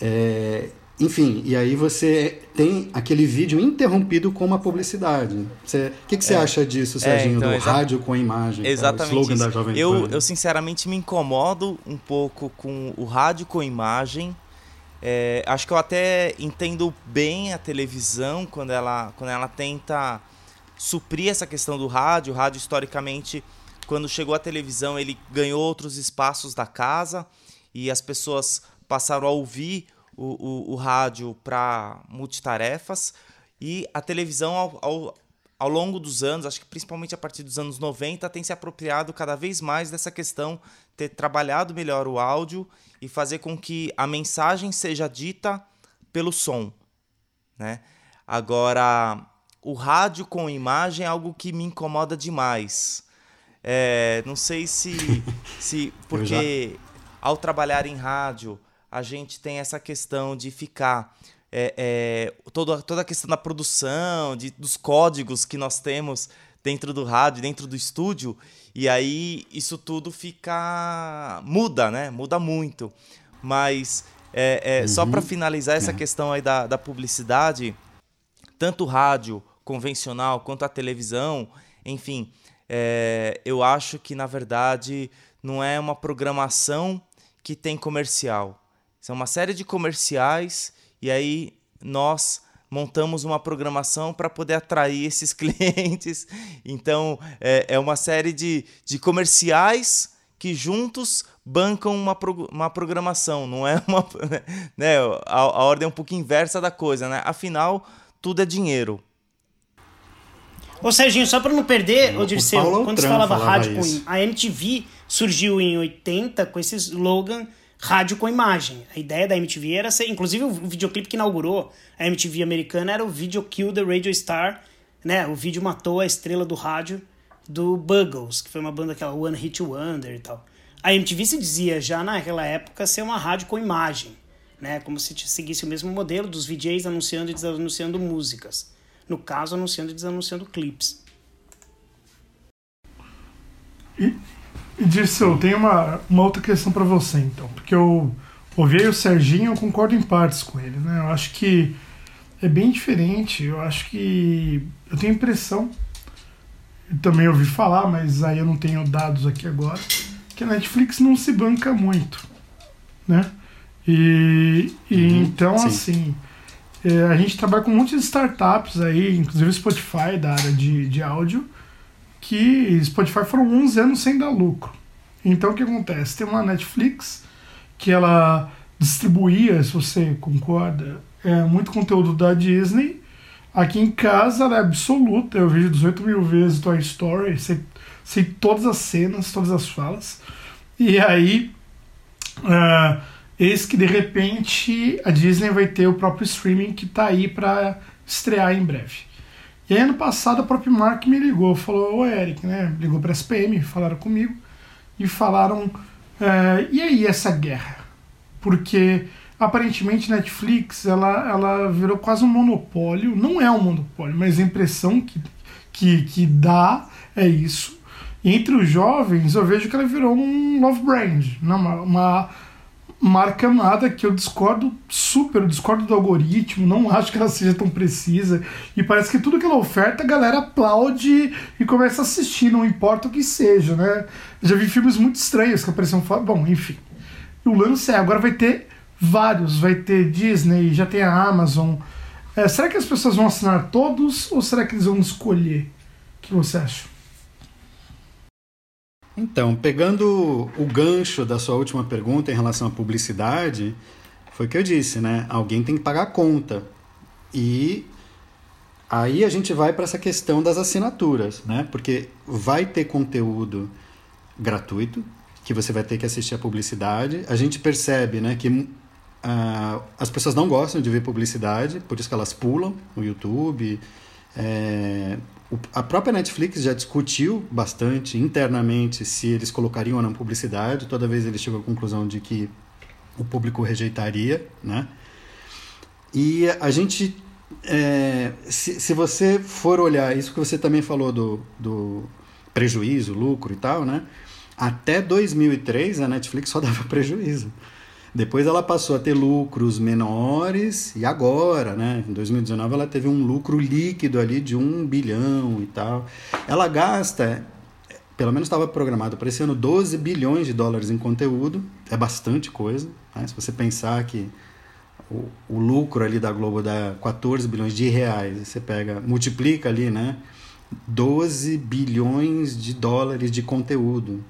É, enfim, e aí você tem aquele vídeo interrompido com uma publicidade. O que, que você é, acha disso, Serginho, é, então, do rádio com a imagem? Exatamente. É o slogan da Jovem eu, Pan. Eu, sinceramente, me incomodo um pouco com o rádio com imagem é, acho que eu até entendo bem a televisão quando ela, quando ela tenta suprir essa questão do rádio. O rádio, historicamente, quando chegou a televisão, ele ganhou outros espaços da casa e as pessoas passaram a ouvir o, o, o rádio para multitarefas. E a televisão, ao, ao, ao longo dos anos, acho que principalmente a partir dos anos 90, tem se apropriado cada vez mais dessa questão, ter trabalhado melhor o áudio e fazer com que a mensagem seja dita pelo som, né? Agora, o rádio com imagem é algo que me incomoda demais. É, não sei se, [LAUGHS] se porque ao trabalhar em rádio a gente tem essa questão de ficar é, é, toda, toda a questão da produção, de, dos códigos que nós temos dentro do rádio, dentro do estúdio, e aí isso tudo fica. muda, né? Muda muito. Mas é, é uhum. só para finalizar essa é. questão aí da, da publicidade, tanto o rádio convencional quanto a televisão, enfim, é, eu acho que na verdade não é uma programação que tem comercial. São uma série de comerciais e aí nós montamos uma programação para poder atrair esses [LAUGHS] clientes. Então, é, é uma série de, de comerciais que juntos bancam uma, pro, uma programação, não é uma. [LAUGHS] Né, a, a ordem é um pouco inversa da coisa, né? Afinal, tudo é dinheiro. Ô Serginho, só para não perder, o Dirceu, quando você falava, falava rádio isso. com. A MTV surgiu em 80 com esse slogan rádio com imagem. A ideia da MTV era ser, inclusive o videoclipe que inaugurou a MTV americana era o Video Kill the Radio Star, né? O vídeo matou a estrela do rádio do Buggles, que foi uma banda aquela One Hit Wonder e tal. A MTV se dizia já naquela época ser uma rádio com imagem. né? Como se seguisse o mesmo modelo dos VJs anunciando e desanunciando músicas. No caso, anunciando e desanunciando clipes. Dirceu, eu tenho uma, uma outra questão para você, então. Porque eu ouvi o Serginho, eu concordo em partes com ele, né? Eu acho que é bem diferente. Eu acho que. Eu tenho a impressão. Eu também ouvi falar, mas aí eu não tenho dados aqui agora. Que a Netflix não se banca muito, né? E, e uhum, então, sim. assim. É, a gente trabalha com um monte de startups aí, inclusive o Spotify da área de, de áudio que Spotify foram 11 anos sem dar lucro. Então o que acontece? Tem uma Netflix que ela distribuía, se você concorda, é, muito conteúdo da Disney. Aqui em casa ela é absoluta, eu vejo 18 mil vezes Toy Story, sei, sei todas as cenas, todas as falas. E aí, uh, eis que de repente a Disney vai ter o próprio streaming que está aí para estrear em breve. E aí, ano passado, a própria Mark me ligou, falou: Ô Eric, né? Ligou para a SPM, falaram comigo e falaram: é, e aí essa guerra? Porque aparentemente Netflix ela, ela virou quase um monopólio. Não é um monopólio, mas a impressão que, que, que dá é isso. Entre os jovens, eu vejo que ela virou um love brand, uma, uma marca nada que eu discordo super, eu discordo do algoritmo, não acho que ela seja tão precisa. E parece que tudo que ela oferta, a galera aplaude e começa a assistir, não importa o que seja, né? Já vi filmes muito estranhos que apareciam. Bom, enfim. O lance é, agora vai ter vários, vai ter Disney, já tem a Amazon. É, será que as pessoas vão assinar todos ou será que eles vão escolher? O que você acha? Então, pegando o gancho da sua última pergunta em relação à publicidade, foi o que eu disse, né? Alguém tem que pagar a conta. E aí a gente vai para essa questão das assinaturas, né? Porque vai ter conteúdo gratuito, que você vai ter que assistir a publicidade. A gente percebe, né, que uh, as pessoas não gostam de ver publicidade, por isso que elas pulam no YouTube. É, a própria Netflix já discutiu bastante internamente se eles colocariam ou não publicidade. Toda vez eles chegam à conclusão de que o público rejeitaria, né? E a gente, é, se, se você for olhar isso que você também falou do, do prejuízo, lucro e tal, né? Até 2003 a Netflix só dava [LAUGHS] prejuízo. Depois ela passou a ter lucros menores e agora, né, em 2019 ela teve um lucro líquido ali de um bilhão e tal. Ela gasta, pelo menos estava programado para esse ano, 12 bilhões de dólares em conteúdo, é bastante coisa. Né? Se você pensar que o, o, lucro ali da Globo dá 14 bilhões de reais, você pega, multiplica ali, né, 12 bilhões de dólares de conteúdo.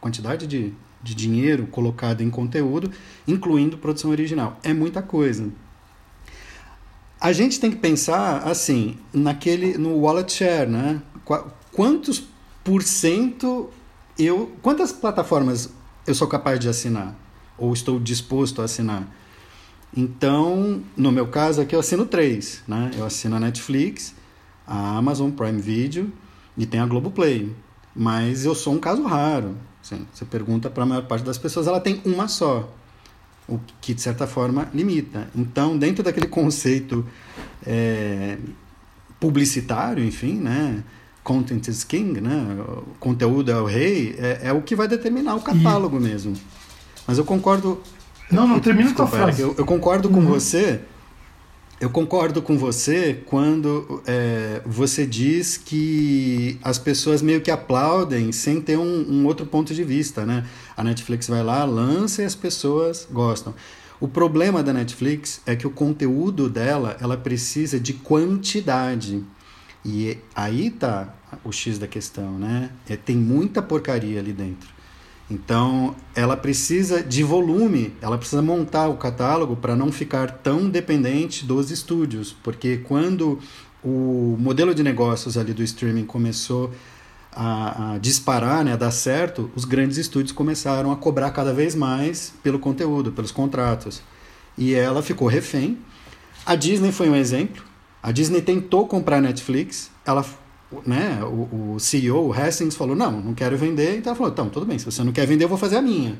Quantidade de de dinheiro colocado em conteúdo, incluindo produção original. É muita coisa. A gente tem que pensar assim, naquele no wallet share, né? Quantos por cento eu, quantas plataformas eu sou capaz de assinar ou estou disposto a assinar? Então, no meu caso aqui eu assino três, né? Eu assino a Netflix, a Amazon Prime Video e tem a Globoplay. Mas eu sou um caso raro. Sim, você pergunta para a maior parte das pessoas, ela tem uma só, o que de certa forma limita. Então, dentro daquele conceito é, publicitário, enfim, né? Content is king, né? O conteúdo é o rei, é, é o que vai determinar o catálogo e... mesmo. Mas eu concordo. Não, não, termina com a frase. Eu, eu concordo uhum. com você eu concordo com você quando é, você diz que as pessoas meio que aplaudem sem ter um, um, outro ponto de vista, né? A Netflix vai lá, lança e as pessoas gostam. O problema da Netflix é que o conteúdo dela, ela precisa de quantidade. E aí tá o X da questão, né? É, tem muita porcaria ali dentro. Então, ela precisa de volume, ela precisa montar o catálogo para não ficar tão dependente dos estúdios, porque quando o modelo de negócios ali do streaming começou a, a, disparar, né, a dar certo, os grandes estúdios começaram a cobrar cada vez mais pelo conteúdo, pelos contratos. E ela ficou refém. A Disney foi um exemplo. A Disney tentou comprar a Netflix, ela né, o, o CEO, o Hastings, falou: não, não quero vender. Então ela falou: então, tudo bem, se você não quer vender, eu vou fazer a minha.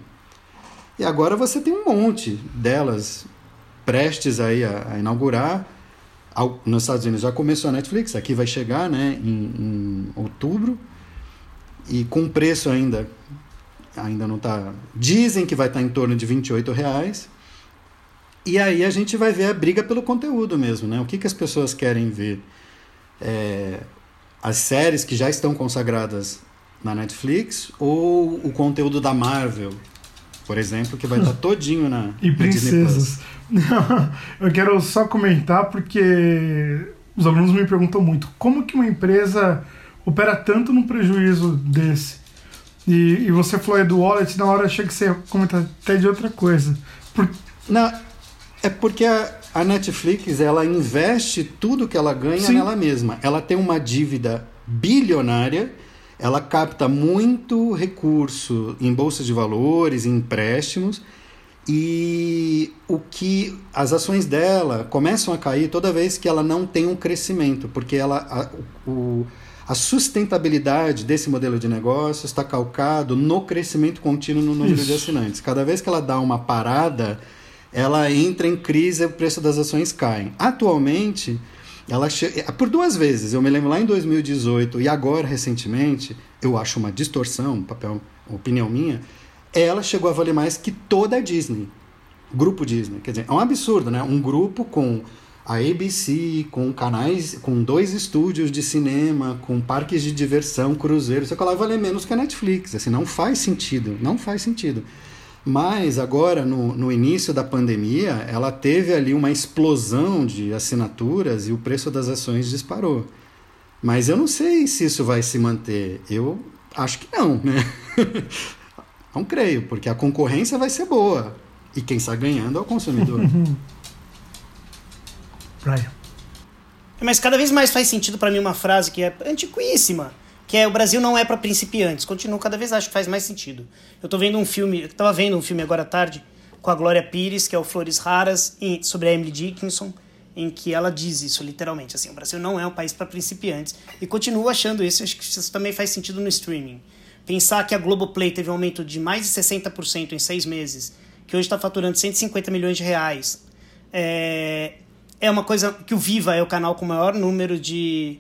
E agora você tem um monte delas prestes aí a, a inaugurar. Nos Estados Unidos já começou a Netflix, aqui vai chegar né, em, em outubro. E com preço ainda, ainda não está. Dizem que vai estar tá em torno de 28 reais. E aí a gente vai ver a briga pelo conteúdo mesmo, né? O que, que as pessoas querem ver? É, as séries que já estão consagradas na Netflix ou o conteúdo da Marvel, por exemplo, que vai estar [LAUGHS] todinho na e princesas. [LAUGHS] eu quero só comentar porque os alunos me perguntam muito como que uma empresa opera tanto num prejuízo desse. E, e você falou aí do wallet, na hora achei que você ia comentar até de outra coisa. Por... Não, é porque a, a Netflix ela investe tudo que ela ganha Sim. nela mesma. Ela tem uma dívida bilionária ela capta muito recurso em bolsas de valores, em empréstimos, e o que as ações dela começam a cair toda vez que ela não tem um crescimento, porque ela a, o, a sustentabilidade desse modelo de negócio está calcado no crescimento contínuo no número Isso. de assinantes. Cada vez que ela dá uma parada, ela entra em crise e o preço das ações cai. Atualmente, ela. É, por duas vezes, eu me lembro lá em 2018 e agora recentemente, eu acho uma distorção, papel, opinião minha, ela chegou a valer mais que toda a Disney. Grupo Disney, quer dizer, é um absurdo, né? Um grupo com a ABC, com canais, com dois estúdios de cinema, com parques de diversão, cruzeiros, você lá valer menos que a Netflix, assim, não faz sentido, não faz sentido. Mas agora, no, no início da pandemia, ela teve ali uma explosão de assinaturas e o preço das ações disparou. Mas eu não sei se isso vai se manter. Eu acho que não, né? [LAUGHS] não creio, porque a concorrência vai ser boa. E quem está ganhando é o consumidor. [LAUGHS] Brian. Mas cada vez mais faz sentido para mim uma frase que é antiquíssima que é o Brasil não é para principiantes. Continuo cada vez acho que faz mais sentido. Eu tô vendo um filme, eu tava vendo um filme agora à tarde com a Glória Pires, que é o Flores Raras, sobre a Emily Dickinson, em que ela diz isso literalmente, assim, o Brasil não é um país para principiantes. E continuo achando isso, acho que isso também faz sentido no streaming. Pensar que a Globoplay teve um aumento de mais de 60% em seis meses, que hoje está faturando 150 milhões de reais, é, é uma coisa que o Viva é o canal com o maior número de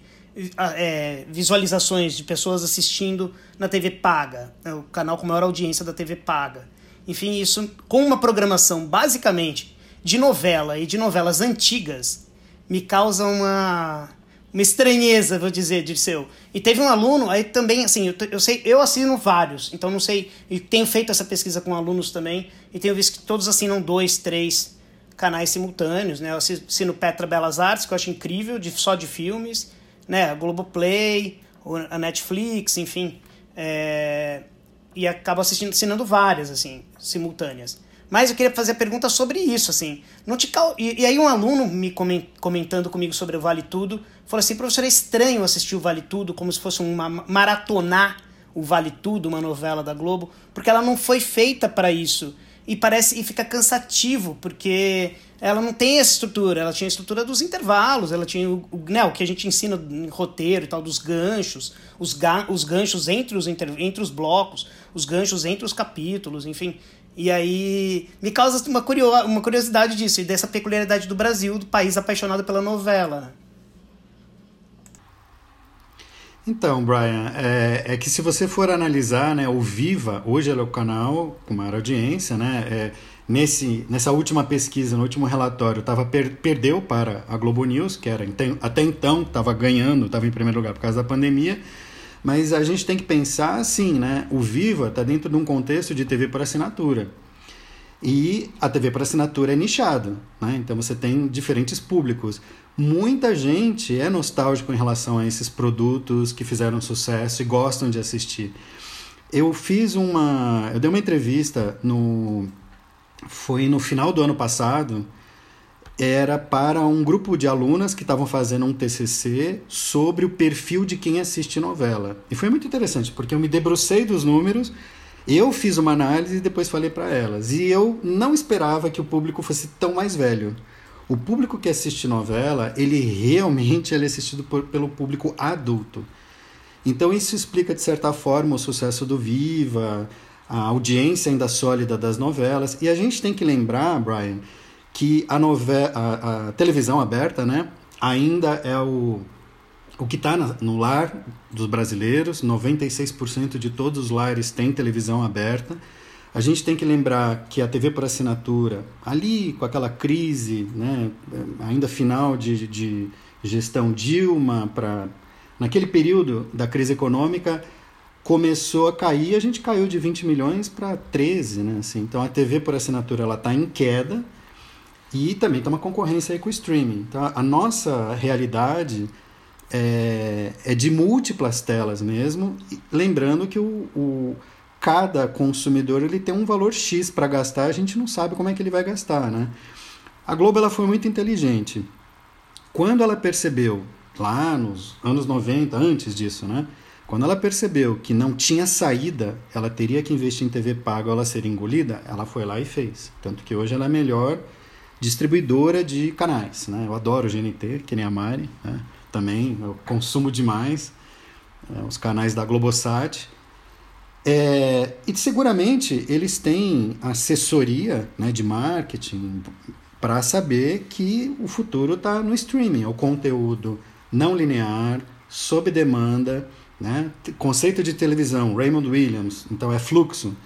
é, visualizações de pessoas assistindo na TV paga, é o canal com maior audiência da TV paga. Enfim, isso com uma programação basicamente de novela e de novelas antigas me causa uma uma estranheza, vou dizer, de seu. E teve um aluno, aí também, assim, eu, eu sei, eu assino vários, então não sei, e tenho feito essa pesquisa com alunos também, e tenho visto que todos assinam dois, três canais simultâneos, né? Eu assino Petra Belas Artes, que eu acho incrível, de, só de filmes, né, a Globoplay, a Netflix, enfim. É, e acabo assistindo, assinando várias, assim, simultâneas. Mas eu queria fazer a pergunta sobre isso, assim. Não te cal... e, e aí um aluno me comentando comigo sobre o Vale Tudo, falou assim, professor, é estranho assistir o Vale Tudo como se fosse uma maratonar o Vale Tudo, uma novela da Globo, porque ela não foi feita para isso. E parece e fica cansativo, porque ela não tem essa estrutura, ela tinha a estrutura dos intervalos, ela tinha o, né, o que a gente ensina em roteiro e tal, dos ganchos, os, ga, os ganchos entre os, inter, entre os blocos, os ganchos entre os capítulos, enfim. E aí me causa uma, curio, uma curiosidade disso, e dessa peculiaridade do Brasil, do país apaixonado pela novela. Né? Então, Brian, é, é, que se você for analisar, né, o Viva, hoje ele é o canal com maior audiência, né? É, nesse, nessa última pesquisa, no último relatório, tava, per, perdeu para a Globo News, que era até então estava ganhando, estava em primeiro lugar por causa da pandemia. Mas a gente tem que pensar assim, né? O Viva está dentro de um contexto de TV por assinatura. E a TV por assinatura é nichado, né? Então você tem diferentes públicos. Muita gente é nostálgico em relação a esses produtos que fizeram sucesso e gostam de assistir. Eu fiz uma. Eu dei uma entrevista no foi no final do ano passado, era para um grupo de alunas que estavam fazendo um TCC sobre o perfil de quem assiste novela. E foi muito interessante, porque eu me debrucei dos números, eu fiz uma análise e depois falei para elas. E eu não esperava que o público fosse tão mais velho. O público que assiste novela, ele realmente é assistido por, pelo público adulto. Então isso explica de certa forma o sucesso do Viva, a audiência ainda sólida das novelas. E a gente tem que lembrar, Brian, que a, a, a televisão aberta né, ainda é o, o que está no lar dos brasileiros. 96% de todos os lares têm televisão aberta. A gente tem que lembrar que a TV por assinatura, ali com aquela crise, né, ainda final de, de gestão Dilma, pra, naquele período da crise econômica, começou a cair, a gente caiu de 20 milhões para 13, né? Assim, então a TV por assinatura ela está em queda e também tem uma concorrência aí com o streaming. Então a nossa realidade é, é de múltiplas telas mesmo, lembrando que o, o cada consumidor ele tem um valor X para gastar, a gente não sabe como é que ele vai gastar, né? A Globo ela foi muito inteligente. Quando ela percebeu, lá nos anos 90, antes disso, né? Quando ela percebeu que não tinha saída, ela teria que investir em TV paga ela ser engolida, ela foi lá e fez. Tanto que hoje ela é a melhor distribuidora de canais. Né? Eu adoro o GNT, que nem a Mari. Né? Também eu consumo demais é, os canais da Globosat. É, e seguramente eles têm assessoria né, de marketing para saber que o futuro está no streaming, o conteúdo não linear, sob demanda né? Conceito de televisão, Raymond Williams, então é fluxo,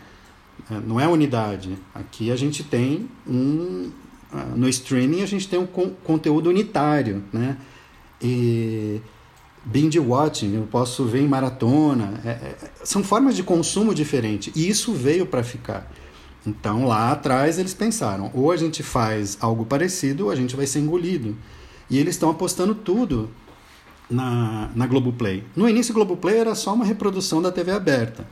é, não é unidade. Aqui a gente tem um. No streaming a gente tem um conteúdo unitário. Né? E binge watching, eu posso ver em maratona. É, é, são formas de consumo diferentes. E isso veio para ficar. Então lá atrás eles pensaram: ou a gente faz algo parecido, ou a gente vai ser engolido. E eles estão apostando tudo na, na Globoplay. No início, Globoplay era só uma reprodução da TV aberta.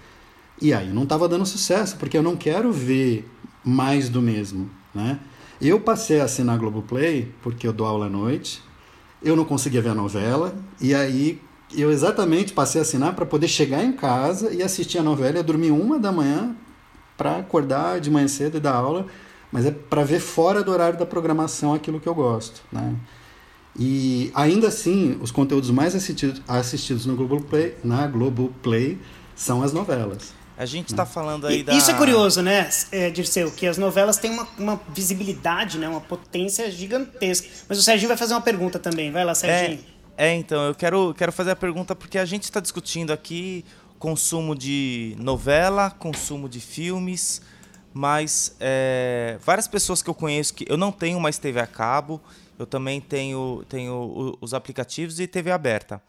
E aí não estava dando sucesso, porque eu não quero ver mais do mesmo. Né? Eu passei a assinar Globoplay porque eu dou aula à noite, eu não conseguia ver a novela, e aí eu exatamente passei a assinar para poder chegar em casa e assistir a novela. Eu dormi uma da manhã para acordar de manhã cedo e dar aula, mas é para ver fora do horário da programação aquilo que eu gosto. Né? E ainda assim, os conteúdos mais assistidos, assistidos no Globoplay, na Globoplay são as novelas. A gente está falando aí e, da. Isso é curioso, né, é, Dirceu? Que as novelas têm uma, uma, visibilidade, né, uma potência gigantesca. Mas o Serginho vai fazer uma pergunta também. Vai lá, Serginho. É, é então, eu quero, quero fazer a pergunta porque a gente está discutindo aqui consumo de novela, consumo de filmes, mas é, várias pessoas que eu conheço que eu não tenho mais TV a cabo eu também tenho, tenho os aplicativos e TV aberta.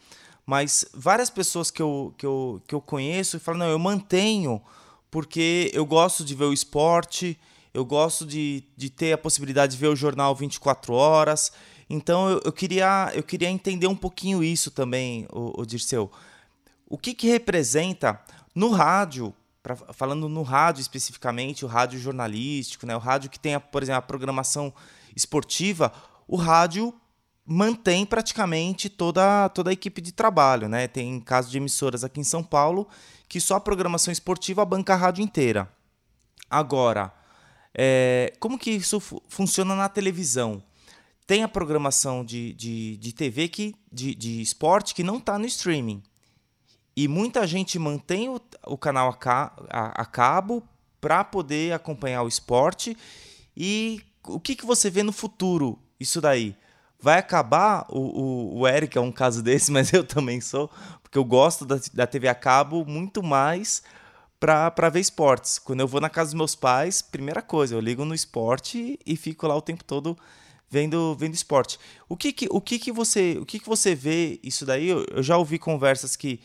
Mas várias pessoas que eu, que eu, que eu conheço falam, não, eu mantenho porque eu gosto de ver o esporte, eu gosto de, de ter a possibilidade de ver o jornal 24 horas. Então eu, eu queria, eu queria entender um pouquinho isso também, o, o Dirceu. O que, que representa no rádio, pra, falando no rádio especificamente, o rádio jornalístico, né, o rádio que tem, a, por exemplo, a programação esportiva, o rádio mantém praticamente toda, toda a equipe de trabalho. Né? Tem casos de emissoras aqui em São Paulo que só a programação esportiva banca a rádio inteira. Agora, é, como que isso funciona na televisão? Tem a programação de, de, de TV, que, de, de esporte, que não está no streaming. E muita gente mantém o, o canal a, ca, a, a cabo para poder acompanhar o esporte. E o que, que você vê no futuro isso daí vai acabar. O, o, o Eric é um caso [LAUGHS] desse, mas eu também sou, porque eu gosto da, da TV a cabo muito mais para ver esportes. Quando eu vou na casa dos meus pais, primeira coisa, eu ligo no esporte e fico lá o tempo todo vendo vendo esporte. O que que, o que, que você o que, que você vê isso daí? Eu, eu já ouvi conversas que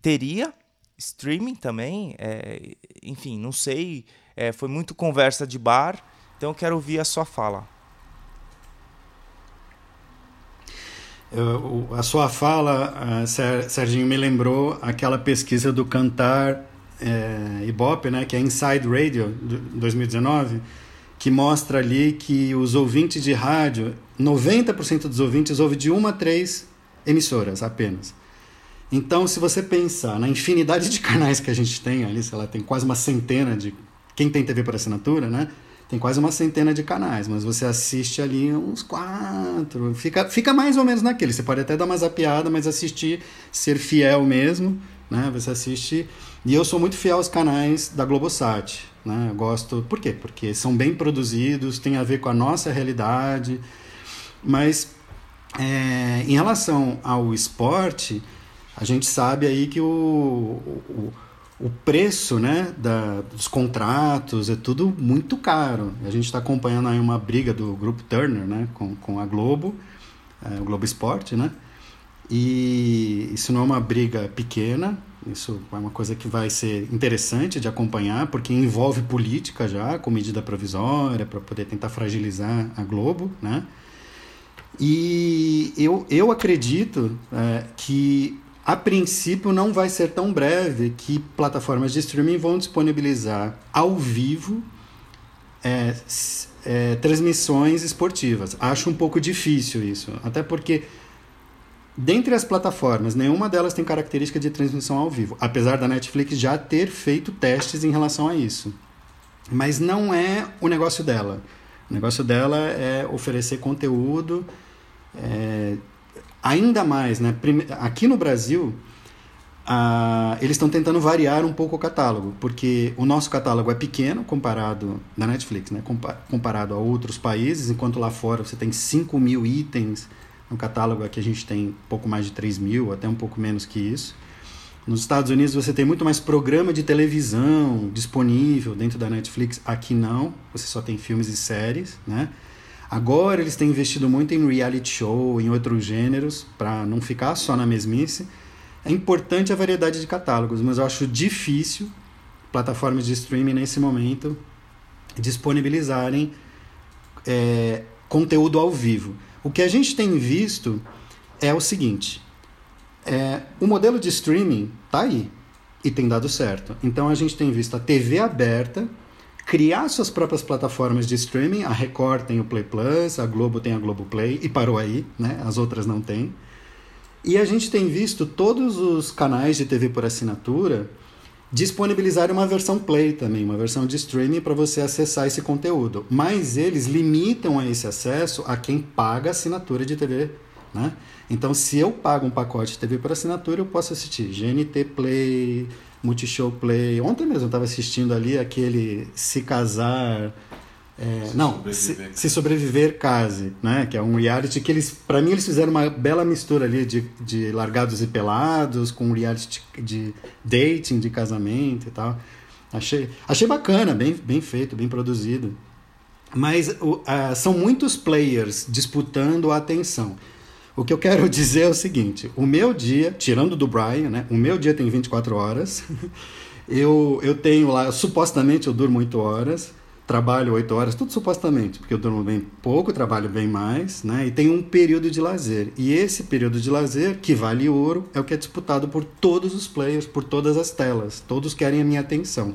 teria streaming também, é, enfim, não sei, é, foi muito conversa de bar, então eu quero ouvir a sua fala. Eu, a sua fala, uh, Serginho, me lembrou aquela pesquisa do Cantar é, Ibope, né, que é Inside Radio, 2019, que mostra ali que os ouvintes de rádio, 90% dos ouvintes ouvem de uma a três emissoras apenas. Então, se você pensar na infinidade de [LAUGHS] canais que a gente tem ali, sei lá, tem quase uma centena de. Quem tem TV por assinatura, né? Tem quase uma centena de canais, mas você assiste ali uns quatro. Fica, fica mais ou menos naquele. Você pode até dar uma zapiada, mas assistir, ser fiel mesmo, né? Você assiste E eu sou muito fiel aos canais da Globosat. Né? Eu gosto. Por quê? Porque são bem produzidos, tem a ver com a nossa realidade. Mas é, em relação ao esporte, a gente sabe aí que o, o, o preço né, da, dos contratos é tudo muito caro. A gente está acompanhando aí uma briga do grupo Turner né, com, com a Globo, é, o Globo Esporte, né? E isso não é uma briga pequena, isso é uma coisa que vai ser interessante de acompanhar, porque envolve política já, com medida provisória, para poder tentar fragilizar a Globo, né? E eu, eu acredito é, que, a princípio, não vai ser tão breve que plataformas de streaming vão disponibilizar ao vivo é, é, transmissões esportivas. Acho um pouco difícil isso, até porque Dentre as plataformas, nenhuma delas tem característica de transmissão ao vivo, apesar da Netflix já ter feito testes em relação a isso. Mas não é o negócio dela. O negócio dela é oferecer conteúdo. É, ainda mais, né? Aqui no Brasil, eles estão tentando variar um pouco o catálogo, porque o nosso catálogo é pequeno comparado da Netflix, né? comparado a outros países, enquanto lá fora você tem 5 mil itens no catálogo aqui a gente tem pouco mais de 3 mil, até um pouco menos que isso. Nos Estados Unidos você tem muito mais programa de televisão disponível dentro da Netflix. Aqui não, você só tem filmes e séries, né? Agora eles têm investido muito em reality show, em outros gêneros, para não ficar só na mesmice. É importante a variedade de catálogos, mas eu acho difícil plataformas de streaming nesse momento disponibilizarem é, conteúdo ao vivo. O que a gente tem visto é o seguinte: é, o modelo de streaming está aí e tem dado certo. Então a gente tem visto a TV aberta criar suas próprias plataformas de streaming. A Record tem o Play Plus, a Globo tem a Globo Play e parou aí, né? As outras não têm. E a gente tem visto todos os canais de TV por assinatura disponibilizar uma versão Play também, uma versão de streaming para você acessar esse conteúdo. Mas eles limitam esse acesso a quem paga assinatura de TV. Né? Então, se eu pago um pacote de TV por assinatura, eu posso assistir GNT Play, Multishow Play. Ontem mesmo eu estava assistindo ali aquele Se Casar é, se não, sobreviver. Se, se, sobreviver case, né? Que é um reality que eles, para mim, eles fizeram uma bela mistura ali de, de largados e pelados com um reality de dating, de casamento e tal. Achei, achei bacana, bem, bem feito, bem produzido. Mas uh, são muitos players disputando a atenção. O que eu quero [LAUGHS] dizer é o seguinte: o meu dia, tirando do Brian, né? O meu dia tem 24 horas. [LAUGHS] eu, eu tenho lá, supostamente eu durmo 8 horas trabalho oito horas, tudo supostamente, porque eu durmo bem pouco, trabalho bem mais, né? E tem um período de lazer. E esse período de lazer, que vale ouro, é o que é disputado por todos os players, por todas as telas. Todos querem a minha atenção.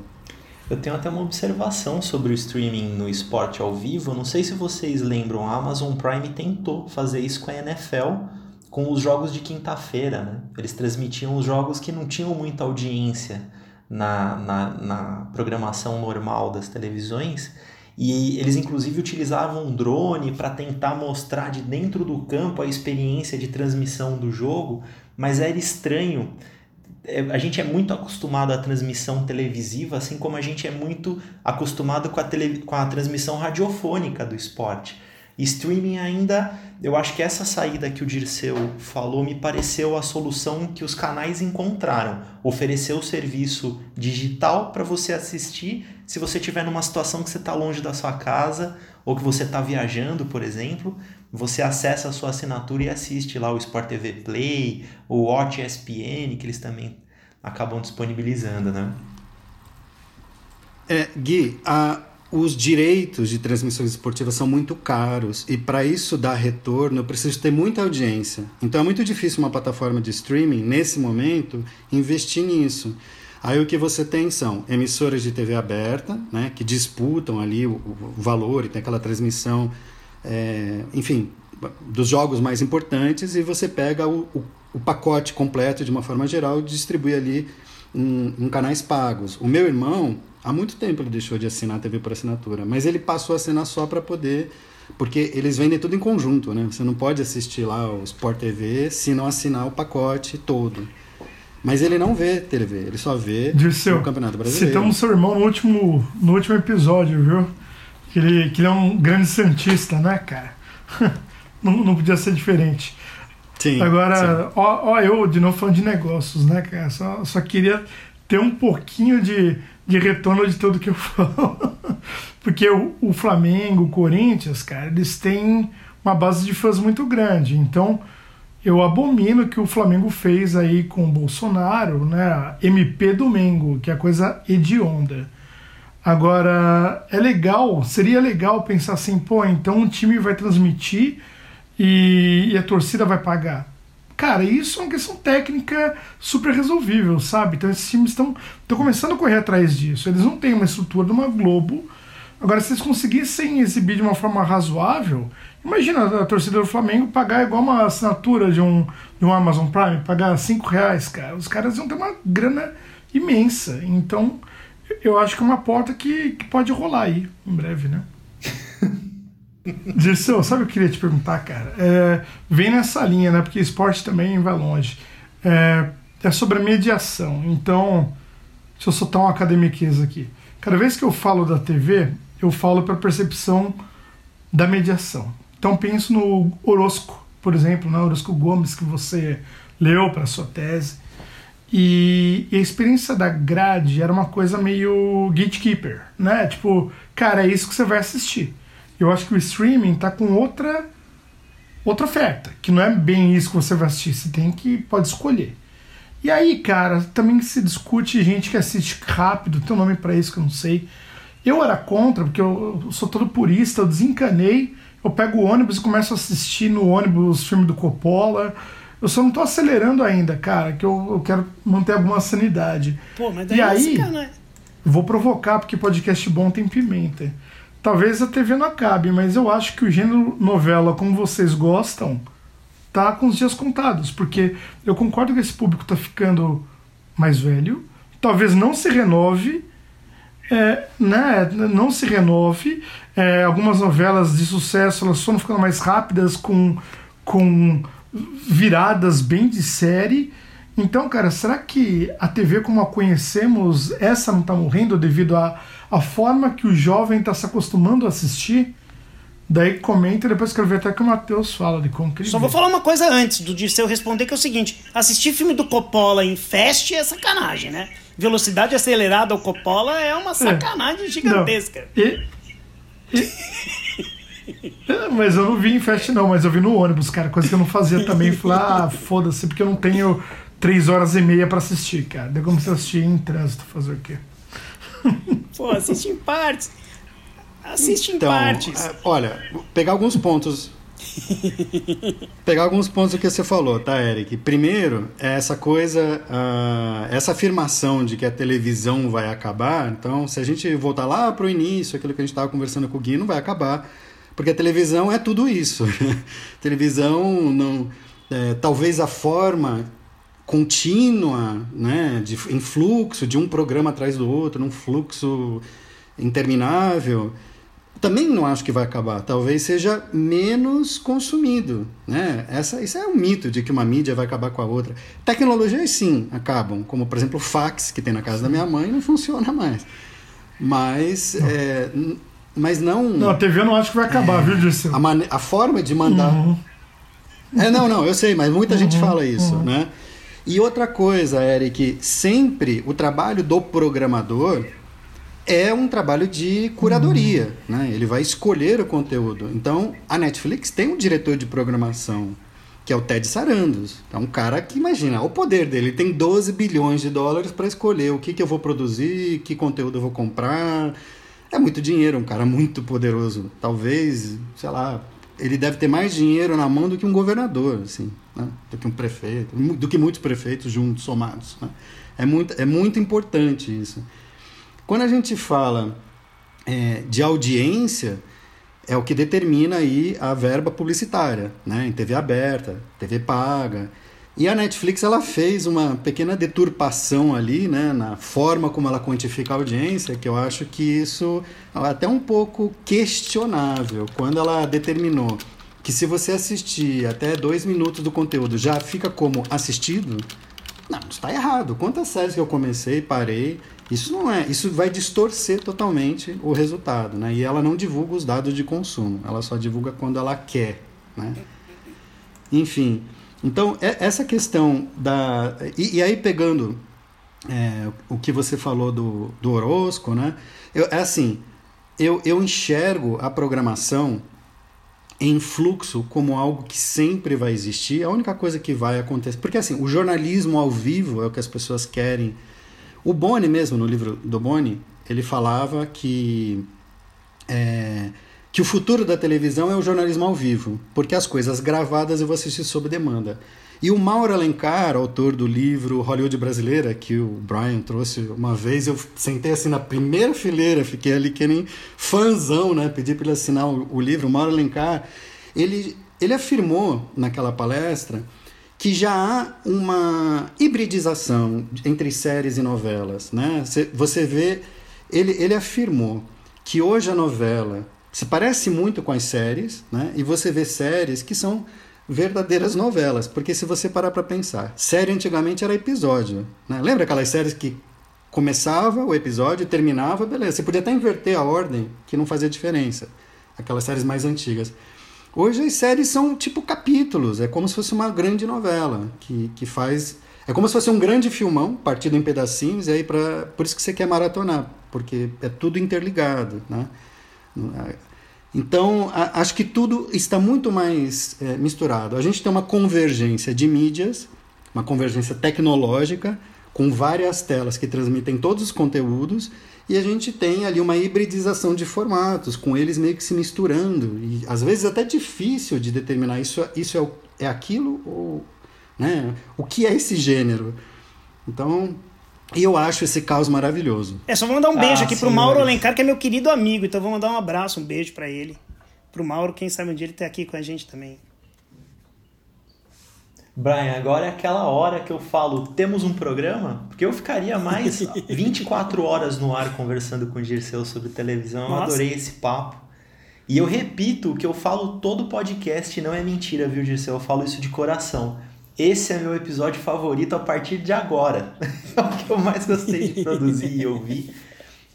Eu tenho até uma observação sobre o streaming no esporte ao vivo. Não sei se vocês lembram, a Amazon Prime tentou fazer isso com a NFL, com os jogos de quinta-feira, né? Eles transmitiam os jogos que não tinham muita audiência na, na, na programação normal das televisões. E eles inclusive utilizavam um drone para tentar mostrar de dentro do campo a experiência de transmissão do jogo, mas era estranho. É, a gente é muito acostumado à transmissão televisiva, assim como a gente é muito acostumado com a, tele, com a transmissão radiofônica do esporte. streaming ainda eu acho que essa saída que o Dirceu falou me pareceu a solução que os canais encontraram. Oferecer o serviço digital para você assistir se você estiver numa situação que você está longe da sua casa ou que você está viajando, por exemplo. Você acessa a sua assinatura e assiste lá o Sport TV Play, o Watch ESPN, que eles também acabam disponibilizando, né? É, Gui, a, os direitos de transmissões esportivas são muito caros e para isso dar retorno eu preciso ter muita audiência. Então é muito difícil uma plataforma de streaming nesse momento investir nisso. Aí o que você tem são emissoras de TV aberta, né, que disputam ali o, o valor e tem aquela transmissão, é, enfim, dos jogos mais importantes e você pega o, o, o, pacote completo de uma forma geral e distribui ali em, em canais pagos. O meu irmão Há muito tempo ele deixou de assinar a TV por assinatura, mas ele passou a assinar só para poder. Porque eles vendem tudo em conjunto, né? Você não pode assistir lá o Sport TV se não assinar o pacote todo. Mas ele não vê TV, ele só vê Dirceu, o Campeonato Brasileiro. Citamos seu irmão no último, no último episódio, viu? Que ele, que ele é um grande Santista, né, cara? [LAUGHS] não, não podia ser diferente. Sim, Agora, sim. ó, ó, eu de novo falando de negócios, né, cara? Só, só queria ter um pouquinho de, de retorno de tudo que eu [LAUGHS] falo. Porque o, o Flamengo, o Corinthians, cara, eles têm uma base de fãs muito grande. Então, eu abomino o que o Flamengo fez aí com o Bolsonaro, né? MP Domingo, que é coisa hedionda. Agora, é legal, seria legal pensar assim, pô, então o time vai transmitir e, e a torcida vai pagar. Cara, isso é uma questão técnica super resolvível, sabe? Então esses times estão começando a correr atrás disso. Eles não têm uma estrutura de uma Globo. Agora, se eles conseguissem exibir de uma forma razoável, imagina a torcida do Flamengo pagar igual uma assinatura de um, de um Amazon Prime, pagar 5 reais, cara. Os caras vão ter uma grana imensa. Então, eu acho que é uma porta que, que pode rolar aí em breve, né? Dirceu, sabe o que eu queria te perguntar, cara? É, vem nessa linha, né? Porque esporte também vai longe. É, é sobre a mediação. Então, deixa eu soltar uma academiqueza aqui. Cada vez que eu falo da TV, eu falo para percepção da mediação. Então, penso no Orosco, por exemplo, né? Orosco Gomes, que você leu para sua tese. E, a experiência da grade era uma coisa meio gatekeeper, né? Tipo, cara, é isso que você vai assistir. Eu acho que o streaming tá com outra outra oferta, que não é bem isso que você vai assistir, você tem que pode escolher. E aí, cara, também se discute gente que assiste rápido, tem um nome para isso que eu não sei. Eu era contra, porque eu sou todo purista, eu desencanei, eu pego o ônibus e começo a assistir no ônibus filme do Coppola. Eu só não tô acelerando ainda, cara, que eu, eu quero manter alguma sanidade. Pô, mas daí e é aí, sacanagem. vou provocar, porque podcast bom tem pimenta. Talvez a TV não acabe, mas eu acho que o gênero novela, como vocês gostam, tá com os dias contados. Porque eu concordo que esse público tá ficando mais velho, talvez não se renove, é, né, não se renove. É, algumas novelas de sucesso elas foram ficando mais rápidas, com, com viradas bem de série. Então, cara, será que a TV como a conhecemos, essa não está morrendo devido à a, forma que o jovem está se acostumando a assistir? Daí comenta e depois quero ver até que o Matheus fala de como que Só vê. vou falar uma coisa antes do Dirceu responder, que é o seguinte: assistir filme do Coppola em Fast é sacanagem, né? Velocidade acelerada ao Coppola é uma sacanagem gigantesca. Não. E- e- É, [LAUGHS] mas eu não vi em fest não, mas eu vi no ônibus, cara, coisa que eu não fazia também. Falei, ah, foda-se, porque eu não tenho três horas e meia pra assistir, cara. Daí como se assistir em trânsito, fazer o quê? [LAUGHS] Pô, assiste em partes. Assiste Então, em partes. é, olha, pegar alguns pontos. pegar alguns pontos do que você falou, tá, Eric? Primeiro, é essa coisa, ah, essa afirmação de que a televisão vai acabar. Então, se a gente voltar lá pro início, aquilo que a gente estava conversando com o Gui, não vai acabar. Porque a televisão é tudo isso. [LAUGHS] televisão não. é, talvez a forma contínua, né, de em fluxo de um programa atrás do outro, num fluxo interminável, também não acho que vai acabar. Talvez seja menos consumido, né? Essa, isso é um mito de que uma mídia vai acabar com a outra. Tecnologias sim acabam, como por exemplo o fax que tem na casa da minha mãe não funciona mais. Mas, é, mas não. Não, a TV eu não acho que vai acabar, viu, Dirceu? A, mane- a forma de mandar. Uhum. É, não, não, eu sei, mas muita gente fala isso, né? E outra coisa, Eric, sempre o trabalho do programador é um trabalho de curadoria, né? Ele vai escolher o conteúdo. Então, a Netflix tem um diretor de programação, que é o Ted Sarandos. É um cara que, imagina, o poder dele, ele tem 12 bilhões de dólares para escolher o que, que eu vou produzir, que conteúdo eu vou comprar. É muito dinheiro, um cara muito poderoso. Talvez, sei lá, ele deve ter mais dinheiro na mão do que um governador, assim, né? do que um prefeito, do que muitos prefeitos juntos, somados. né? É, muito, é muito importante isso. Quando a gente fala é, de audiência, é o que determina aí a verba publicitária, né? em TV aberta, TV paga. E a Netflix ela fez uma pequena deturpação ali, né, na forma como ela quantifica a audiência, que eu acho que isso é até um pouco questionável, quando ela determinou que se você assistir até dois minutos do conteúdo já fica como assistido, Não, está errado. Quantas séries que eu comecei parei, isso não é. Isso vai distorcer totalmente o resultado, né? E ela não divulga os dados de consumo. Ela só divulga quando ela quer, né? Enfim. Então, é, essa questão da. E, e aí, pegando é, o que você falou do, do Orosco, né? Eu, é assim, eu, eu enxergo a programação em fluxo como algo que sempre vai existir, a única coisa que vai acontecer. Porque assim, o jornalismo ao vivo é o que as pessoas querem. O Boni mesmo, no livro do Boni, ele falava que. É, que o futuro da televisão é o jornalismo ao vivo, porque as coisas gravadas eu vou assistir sob demanda. E o Mauro Alencar, autor do livro Hollywood Brasileira, que o Brian trouxe uma vez, eu sentei assim na primeira fileira, fiquei ali que nem fãzão, né? Pedi para ele assinar o, livro. O Mauro Alencar, ele, ele afirmou naquela palestra que já há uma hibridização entre séries e novelas, né? Você vê, ele, ele afirmou que hoje a novela se parece muito com as séries, né? E você vê séries que são verdadeiras novelas. Porque se você parar para pensar, série antigamente era episódio. Né? Lembra aquelas séries que começava o episódio, terminava, beleza. Você podia até inverter a ordem, que não fazia diferença. Aquelas séries mais antigas. Hoje as séries são tipo capítulos, é como se fosse uma grande novela, que, que faz. É como se fosse um grande filmão, partido em pedacinhos, e aí pra, por isso que você quer maratonar, porque é tudo interligado. Né? Então, a, acho que tudo está muito mais é, misturado. A gente tem uma convergência de mídias, uma convergência tecnológica, com várias telas que transmitem todos os conteúdos, e a gente tem ali uma hibridização de formatos, com eles meio que se misturando. E às vezes até difícil de determinar isso, isso é, é aquilo ou. Né? O que é esse gênero? Então, e eu acho esse caos maravilhoso. É, só vou mandar um beijo ah, aqui pro Mauro Alencar, que é meu querido amigo. Então vou mandar um abraço, um beijo para ele. Pro Mauro, quem sabe um dia ele tá aqui com a gente também. Brian, agora é aquela hora que eu falo, temos um programa? Porque eu ficaria mais [LAUGHS] 24 horas no ar conversando com o Dirceu sobre televisão. Eu adorei esse papo. E eu repito o que eu falo todo podcast, não é mentira, viu, Dirceu? Eu falo isso de coração. Esse é meu episódio favorito a partir de agora. [LAUGHS] é o que eu mais gostei de produzir e ouvir.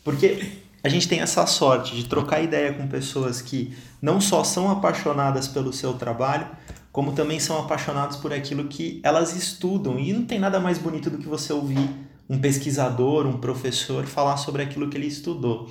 Porque a gente tem essa sorte de trocar ideia com pessoas que não só são apaixonadas pelo seu trabalho, como também são apaixonadas por aquilo que elas estudam. E não tem nada mais bonito do que você ouvir um pesquisador, um professor falar sobre aquilo que ele estudou.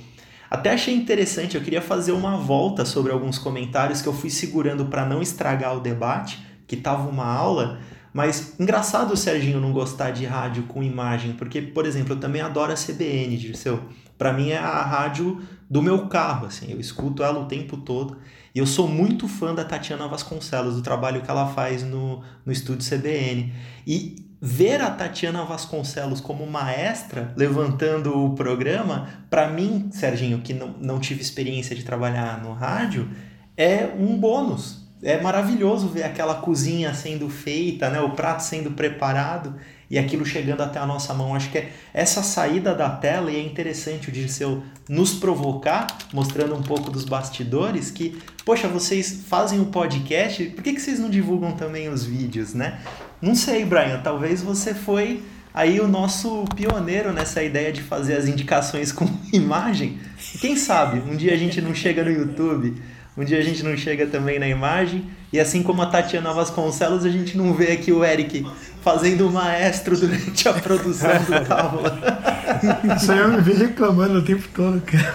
Até achei interessante, eu queria fazer uma volta sobre alguns comentários que eu fui segurando para não estragar o debate, que estava uma aula, mas engraçado o Serginho não gostar de rádio com imagem, porque, por exemplo, eu também adoro a CBN, Dirceu. Para mim é a rádio do meu carro, assim, eu escuto ela o tempo todo. E eu sou muito fã da Tatiana Vasconcelos, do trabalho que ela faz no, no estúdio CBN. E ver a Tatiana Vasconcelos como maestra levantando o programa, para mim, Serginho, que não, não tive experiência de trabalhar no rádio, é um bônus é maravilhoso ver aquela cozinha sendo feita, né? o prato sendo preparado e aquilo chegando até a nossa mão. Acho que é essa saída da tela e é interessante o Dirceu nos provocar, mostrando um pouco dos bastidores, que, poxa, vocês fazem o podcast, por que, que vocês não divulgam também os vídeos, né? Não sei, Brian, talvez você foi aí o nosso pioneiro nessa ideia de fazer as indicações [LAUGHS] com imagem. Quem sabe um dia a gente não chega no YouTube um dia a gente não chega também na imagem. E assim como a Tatiana Vasconcelos, a gente não vê aqui o Eric fazendo o maestro durante a produção do Távola. [LAUGHS] Isso aí eu me vi reclamando o tempo todo, cara.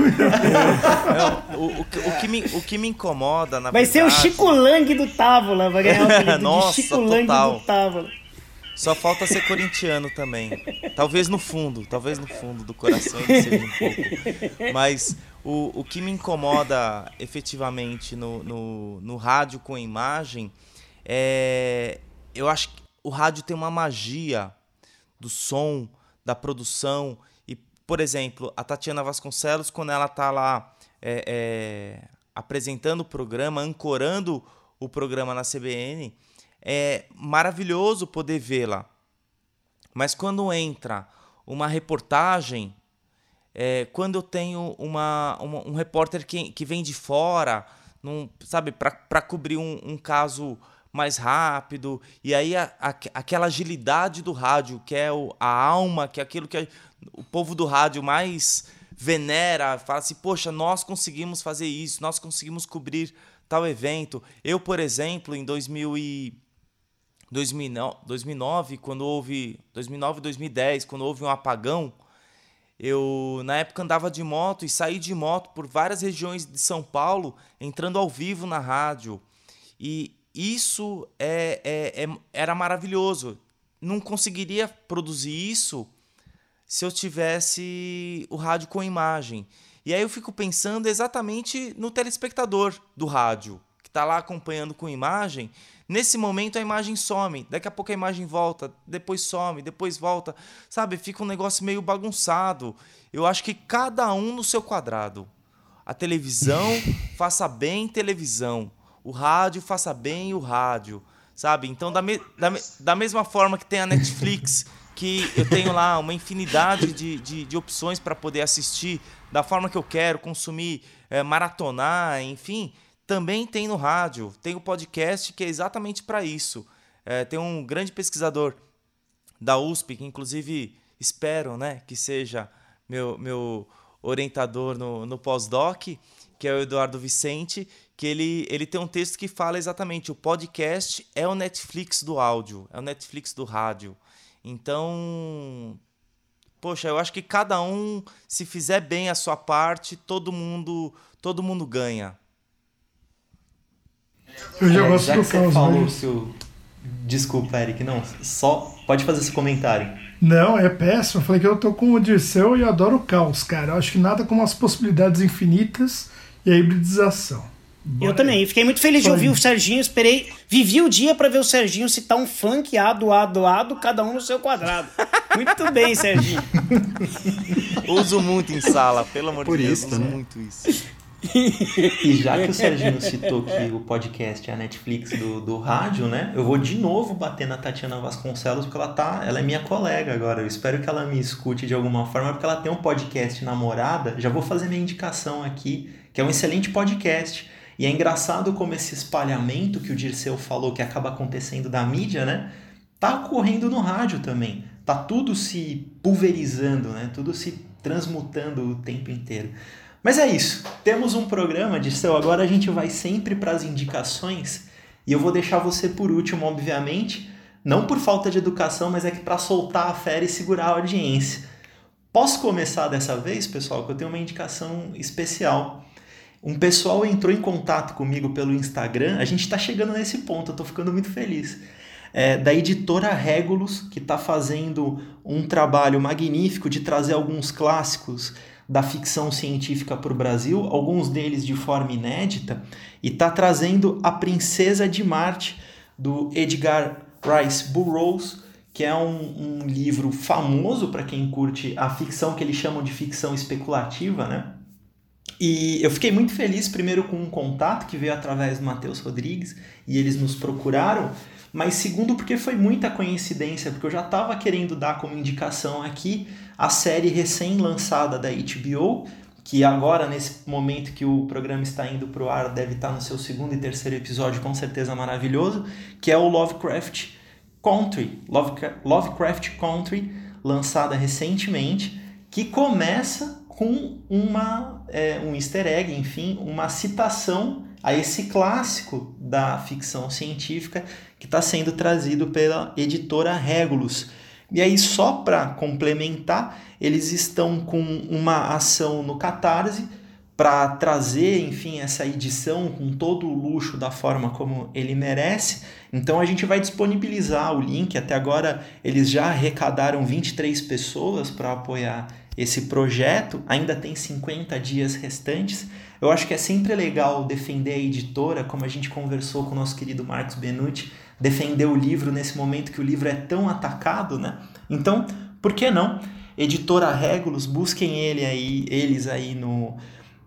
É, o, o, o, que me, o que me incomoda, na Vai verdade... ser o Chico Lang do Távola, vai ganhar o apelido [LAUGHS] Nossa, de Chico Lang do Távola. Só falta ser corintiano também. Talvez no fundo, talvez no fundo do coração ele seja um pouco. Mas o, o que me incomoda [LAUGHS] efetivamente no, no, no rádio com imagem é. Eu acho que o rádio tem uma magia do som, da produção. E, por exemplo, a Tatiana Vasconcelos, quando ela está lá é, é, apresentando o programa, ancorando o programa na CBN, é maravilhoso poder vê-la. Mas quando entra uma reportagem é, quando eu tenho uma, uma, um repórter que, que vem de fora, num, sabe, para cobrir um, um caso mais rápido, e aí a, a, aquela agilidade do rádio, que é o, a alma, que é aquilo que o povo do rádio mais venera, fala assim, poxa, nós conseguimos fazer isso, nós conseguimos cobrir tal evento. Eu, por exemplo, em 2000 e 2009, quando houve 2009 2010, quando houve um apagão, eu na época andava de moto e saí de moto por várias regiões de São Paulo, entrando ao vivo na rádio. E isso é, é, é, era maravilhoso. Não conseguiria produzir isso se eu tivesse o rádio com imagem. E aí eu fico pensando exatamente no telespectador do rádio, que está lá acompanhando com imagem. Nesse momento a imagem some, daqui a pouco a imagem volta, depois some, depois volta. Sabe, fica um negócio meio bagunçado. Eu acho que cada um no seu quadrado. A televisão [LAUGHS] faça bem televisão o rádio faça bem o rádio, sabe? Então, da, me, da, da mesma forma que tem a Netflix, [LAUGHS] que eu tenho lá uma infinidade de, de, de opções para poder assistir da forma que eu quero, consumir, é, maratonar, enfim, também tem no rádio. Tem o podcast que é exatamente para isso. É, tem um grande pesquisador da USP, que inclusive espero né, que seja meu, meu orientador no, no pós-doc, que é o Eduardo Vicente, que ele, ele tem um texto que fala exatamente o podcast é o Netflix do áudio, é o Netflix do rádio. Então, poxa, eu acho que cada um se fizer bem a sua parte, todo mundo, todo mundo ganha. Eu já, é, já que você falou mas... seu Desculpa, Eric, não, só pode fazer esse comentário. Não, é péssimo. Eu falei que eu tô com o Dirceu e adoro o caos, cara. Eu acho que nada como as possibilidades infinitas e a hibridização. Bora eu também. Fiquei muito feliz de ouvir o Serginho. Esperei. Vivi o dia para ver o Serginho citar um funk A do A do A do, cada um no seu quadrado. [LAUGHS] Muito bem, Serginho. Uso muito em sala, pelo amor Por de Deus. Isso, uso né? muito isso. [LAUGHS] e já que o Serginho [LAUGHS] citou que o podcast é a Netflix do, do rádio, né? Eu vou de novo bater na Tatiana Vasconcelos, porque ela tá. Ela é minha colega agora. Eu espero que ela me escute de alguma forma, porque ela tem um podcast namorada. Já vou fazer minha indicação aqui, que é um excelente podcast e é engraçado como esse espalhamento que o Dirceu falou que acaba acontecendo da mídia, né? Tá ocorrendo no rádio também. Tá tudo se pulverizando, né? Tudo se transmutando o tempo inteiro. Mas é isso. Temos um programa, Dirceu. Agora a gente vai sempre para as indicações e eu vou deixar você por último, obviamente. Não por falta de educação, mas é que para soltar a fera e segurar a audiência. Posso começar dessa vez, pessoal, que eu tenho uma indicação especial. Um pessoal entrou em contato comigo pelo Instagram. A gente está chegando nesse ponto, eu estou ficando muito feliz. É, da editora Regulus, que está fazendo um trabalho magnífico de trazer alguns clássicos da ficção científica para o Brasil, alguns deles de forma inédita, e está trazendo A Princesa de Marte, do Edgar Rice Burroughs, que é um, um livro famoso para quem curte a ficção que eles chamam de ficção especulativa, né? E eu fiquei muito feliz, primeiro, com um contato que veio através do Matheus Rodrigues e eles nos procuraram, mas segundo, porque foi muita coincidência, porque eu já estava querendo dar como indicação aqui a série recém-lançada da HBO, que agora, nesse momento que o programa está indo para o ar, deve estar no seu segundo e terceiro episódio, com certeza maravilhoso, que é o Lovecraft Country, Lovecraft Country, lançada recentemente, que começa com uma, é, um easter egg, enfim, uma citação a esse clássico da ficção científica que está sendo trazido pela editora Regulus. E aí, só para complementar, eles estão com uma ação no Catarse para trazer, enfim, essa edição com todo o luxo da forma como ele merece. Então a gente vai disponibilizar o link. Até agora eles já arrecadaram 23 pessoas para apoiar esse projeto, ainda tem 50 dias restantes. Eu acho que é sempre legal defender a editora, como a gente conversou com o nosso querido Marcos Benucci, defender o livro nesse momento que o livro é tão atacado, né? Então, por que não? Editora Regulus, busquem ele aí, eles aí no,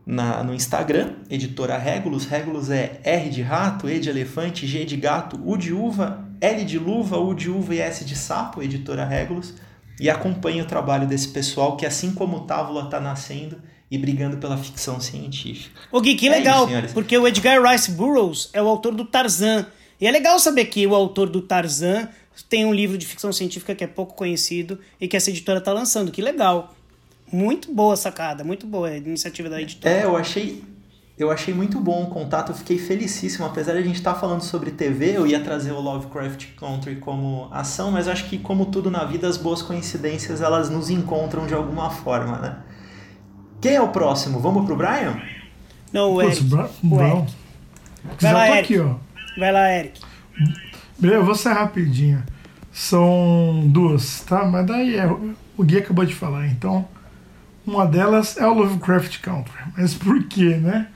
na, no Instagram, Editora Regulus. Regulus é R de rato, E de elefante, G de gato, U de uva, L de luva, U de uva e S de sapo, Editora Regulus e acompanhe o trabalho desse pessoal que, assim como o Távola está nascendo e brigando pela ficção científica. O Gui, que é legal, isso, porque o Edgar Rice Burroughs é o autor do Tarzan. E é legal saber que o autor do Tarzan tem um livro de ficção científica que é pouco conhecido e que essa editora está lançando. Que legal. Muito boa sacada, muito boa a iniciativa da editora. É, eu achei, eu achei muito bom o contato, eu fiquei felicíssimo. Apesar de a gente estar tá falando sobre TV, eu ia trazer o Lovecraft Country como ação, mas acho que, como tudo na vida, as boas coincidências elas nos encontram de alguma forma, né? Quem é o próximo? Vamos pro Brian? Não, o Eric. Bra o Eric. Vai lá, Eric. aqui, ó. Vai lá, Eric. Beleza, eu vou ser rapidinho. São duas, tá? Mas daí é, o Gui acabou de falar, então. Uma delas é o Lovecraft Country. Mas por quê, né?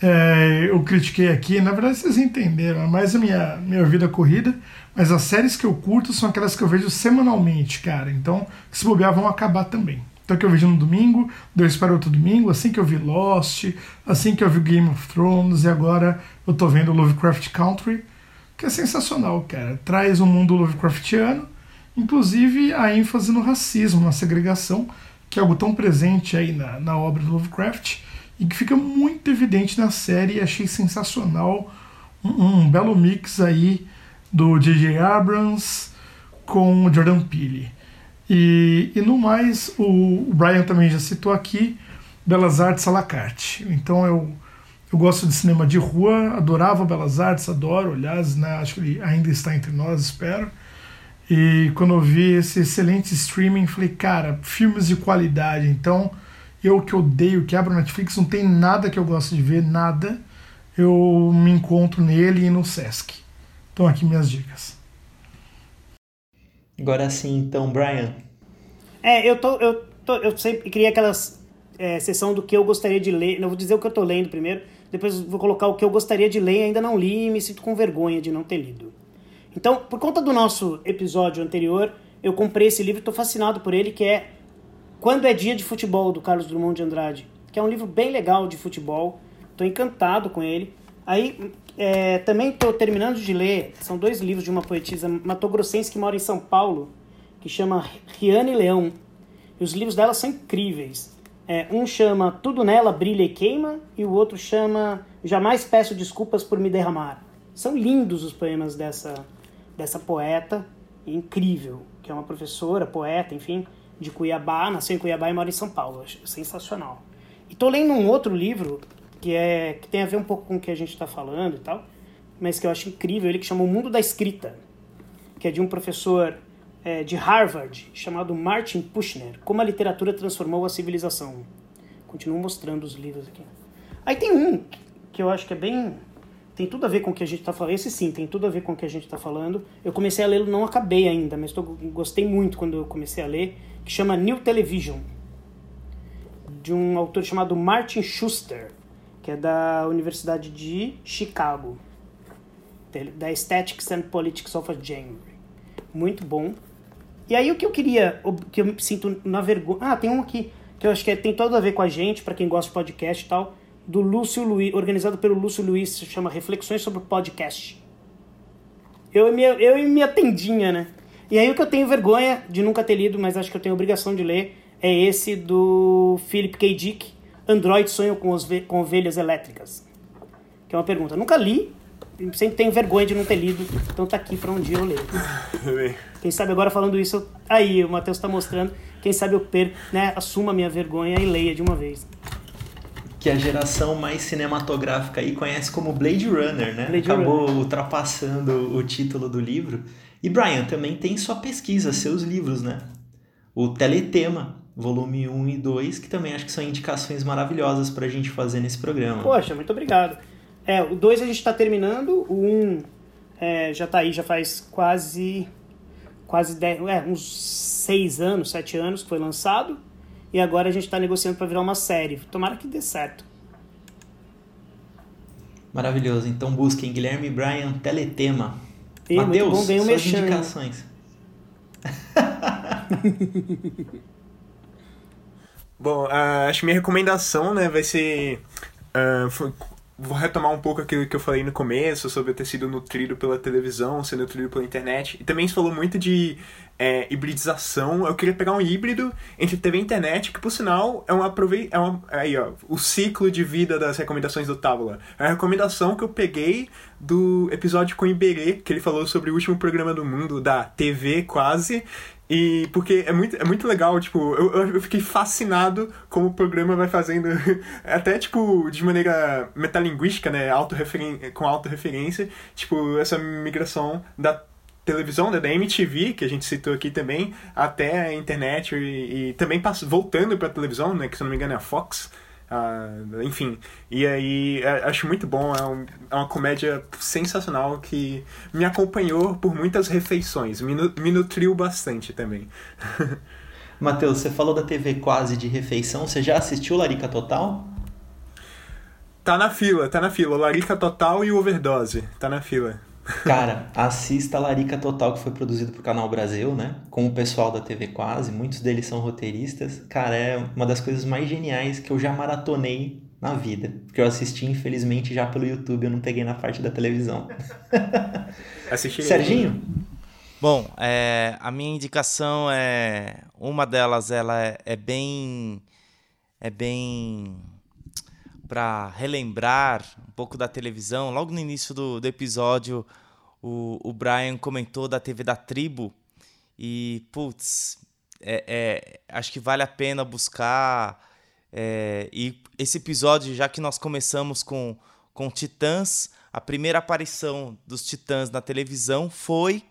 É, eu critiquei aqui, na verdade vocês entenderam, é mais a minha, minha vida corrida, mas as séries que eu curto são aquelas que eu vejo semanalmente, cara. Então, se bobear, vão acabar também. Então, que eu vejo no domingo, dois para outro domingo, assim que eu vi Lost, assim que eu vi Game of Thrones, e agora eu tô vendo Lovecraft Country, que é sensacional, cara. Traz um mundo Lovecraftiano, inclusive a ênfase no racismo, na segregação, que é algo tão presente aí na, na obra do Lovecraft e que fica muito evidente na série. Achei sensacional um, um belo mix aí do J.J. Abrams com o Jordan Peele. E, e no mais, o, Brian também já citou aqui Belas Artes à la carte. Então eu, eu gosto de cinema de rua, adorava Belas Artes, adoro, aliás, né, acho que ele ainda está entre nós, espero. E quando eu vi esse excelente streaming, falei, cara, filmes de qualidade. Então, eu que odeio, que abro Netflix, não tem nada que eu gosto de ver, nada. Eu me encontro nele e no Sesc. Então, aqui minhas dicas. Agora sim, então, Brian. É, eu tô. Eu, tô, eu sempre queria aquelas é, sessão do que eu gostaria de ler. Não vou dizer o que eu tô lendo primeiro, depois vou colocar o que eu gostaria de ler e ainda não li e me sinto com vergonha de não ter lido. Então, por conta do nosso episódio anterior, eu comprei esse livro, estou fascinado por ele, que é Quando é Dia de Futebol, do Carlos Drummond de Andrade, que é um livro bem legal de futebol, estou encantado com ele. Aí, é, também estou terminando de ler, são dois livros de uma poetisa matogrossense que mora em São Paulo, que chama Riane Leão, e os livros dela são incríveis. É, um chama Tudo Nela Brilha e Queima, e o outro chama Jamais Peço Desculpas por Me Derramar. São lindos os poemas dessa dessa poeta incrível, que é uma professora, poeta, enfim, de Cuiabá, nasceu em Cuiabá e mora em São Paulo. Sensacional. E tô lendo um outro livro que é que tem a ver um pouco com o que a gente está falando e tal, mas que eu acho incrível, ele que chama O Mundo da Escrita, que é de um professor é, de Harvard chamado Martin Pushner, Como a Literatura Transformou a Civilização. Continuo mostrando os livros aqui. Aí tem um que eu acho que é bem tem tudo a ver com o que a gente está falando. Esse sim, tem tudo a ver com o que a gente está falando. Eu comecei a lê-lo, não acabei ainda, mas tô, gostei muito quando eu comecei a ler, que chama New Television, de um autor chamado Martin Schuster, que é da Universidade de Chicago, da Aesthetics and Politics of a Genre. Muito bom. E aí o que eu queria, que eu me sinto na vergonha... Ah, tem um aqui, que eu acho que é, tem tudo a ver com a gente, para quem gosta de podcast e tal, do Lúcio Luiz, organizado pelo Lúcio Luiz, se chama Reflexões sobre Podcast. Eu e, minha, eu e minha tendinha, né? E aí o que eu tenho vergonha de nunca ter lido, mas acho que eu tenho obrigação de ler, é esse do Philip K. Dick, Android Sonho com, os, com Ovelhas Elétricas. Que é uma pergunta. Nunca li, sempre tenho vergonha de não ter lido, então tá aqui para um dia eu ler. Quem sabe agora falando isso, eu... aí o Matheus tá mostrando, quem sabe eu per, né, assuma a minha vergonha e leia de uma vez que a geração mais cinematográfica aí conhece como Blade Runner, né? Blade Acabou Runner. ultrapassando o título do livro. E Brian, também tem sua pesquisa, seus livros, né? O Teletema, volume 1 e 2, que também acho que são indicações maravilhosas para a gente fazer nesse programa. Poxa, muito obrigado. É, o 2 a gente está terminando, o 1 um, é, já está aí, já faz quase, quase dez, é, uns 6 anos, 7 anos que foi lançado e agora a gente está negociando para virar uma série. Tomara que dê certo. Maravilhoso. Então busquem Guilherme Bryan Teletema. Mateus, bom, suas mexendo. indicações. [LAUGHS] bom, uh, acho que minha recomendação né, vai ser... Uh, vou retomar um pouco aquilo que eu falei no começo sobre eu ter sido nutrido pela televisão, ser nutrido pela internet. E também se falou muito de é, hibridização. Eu queria pegar um híbrido entre TV e internet, que por sinal é um aprovei é uma, aí ó, o ciclo de vida das recomendações do Tábula. É a recomendação que eu peguei do episódio com o Iberê, que ele falou sobre o último programa do mundo da TV quase, e porque é muito, é muito legal, tipo, eu, eu fiquei fascinado como o programa vai fazendo, [LAUGHS] até tipo, de maneira metalinguística, né, autorreferen com autorreferência, tipo, essa migração da televisão, né, da MTV, que a gente citou aqui também, até a internet e, e também voltando pra televisão, né, que se não me engano é a Fox, Uh, enfim, e aí é, acho muito bom, é, um, é, uma comédia sensacional que me acompanhou por muitas refeições, me, me nutriu bastante também. [LAUGHS] Matheus, você falou da TV quase de refeição, você já assistiu Larica Total? Tá na fila, tá na fila. Larica Total e Overdose, tá na fila. Cara, assista a Larica Total, que foi produzido pro Canal Brasil, né? Com o pessoal da TV Quase, muitos deles são roteiristas. Cara, é uma das coisas mais geniais que eu já maratonei na vida. Porque eu assisti, infelizmente, já pelo YouTube, eu não peguei na parte da televisão. [LAUGHS] Assisti. Serginho? Bom, é, a minha indicação é. Uma delas, ela é, é bem. É bem para relembrar um pouco da televisão, logo no início do, do episódio, o, o Brian comentou da TV da Tribo. E, putz, é, é, acho que vale a pena buscar. É, e esse episódio, já que nós começamos com, com Titãs, a primeira aparição dos Titãs na televisão foi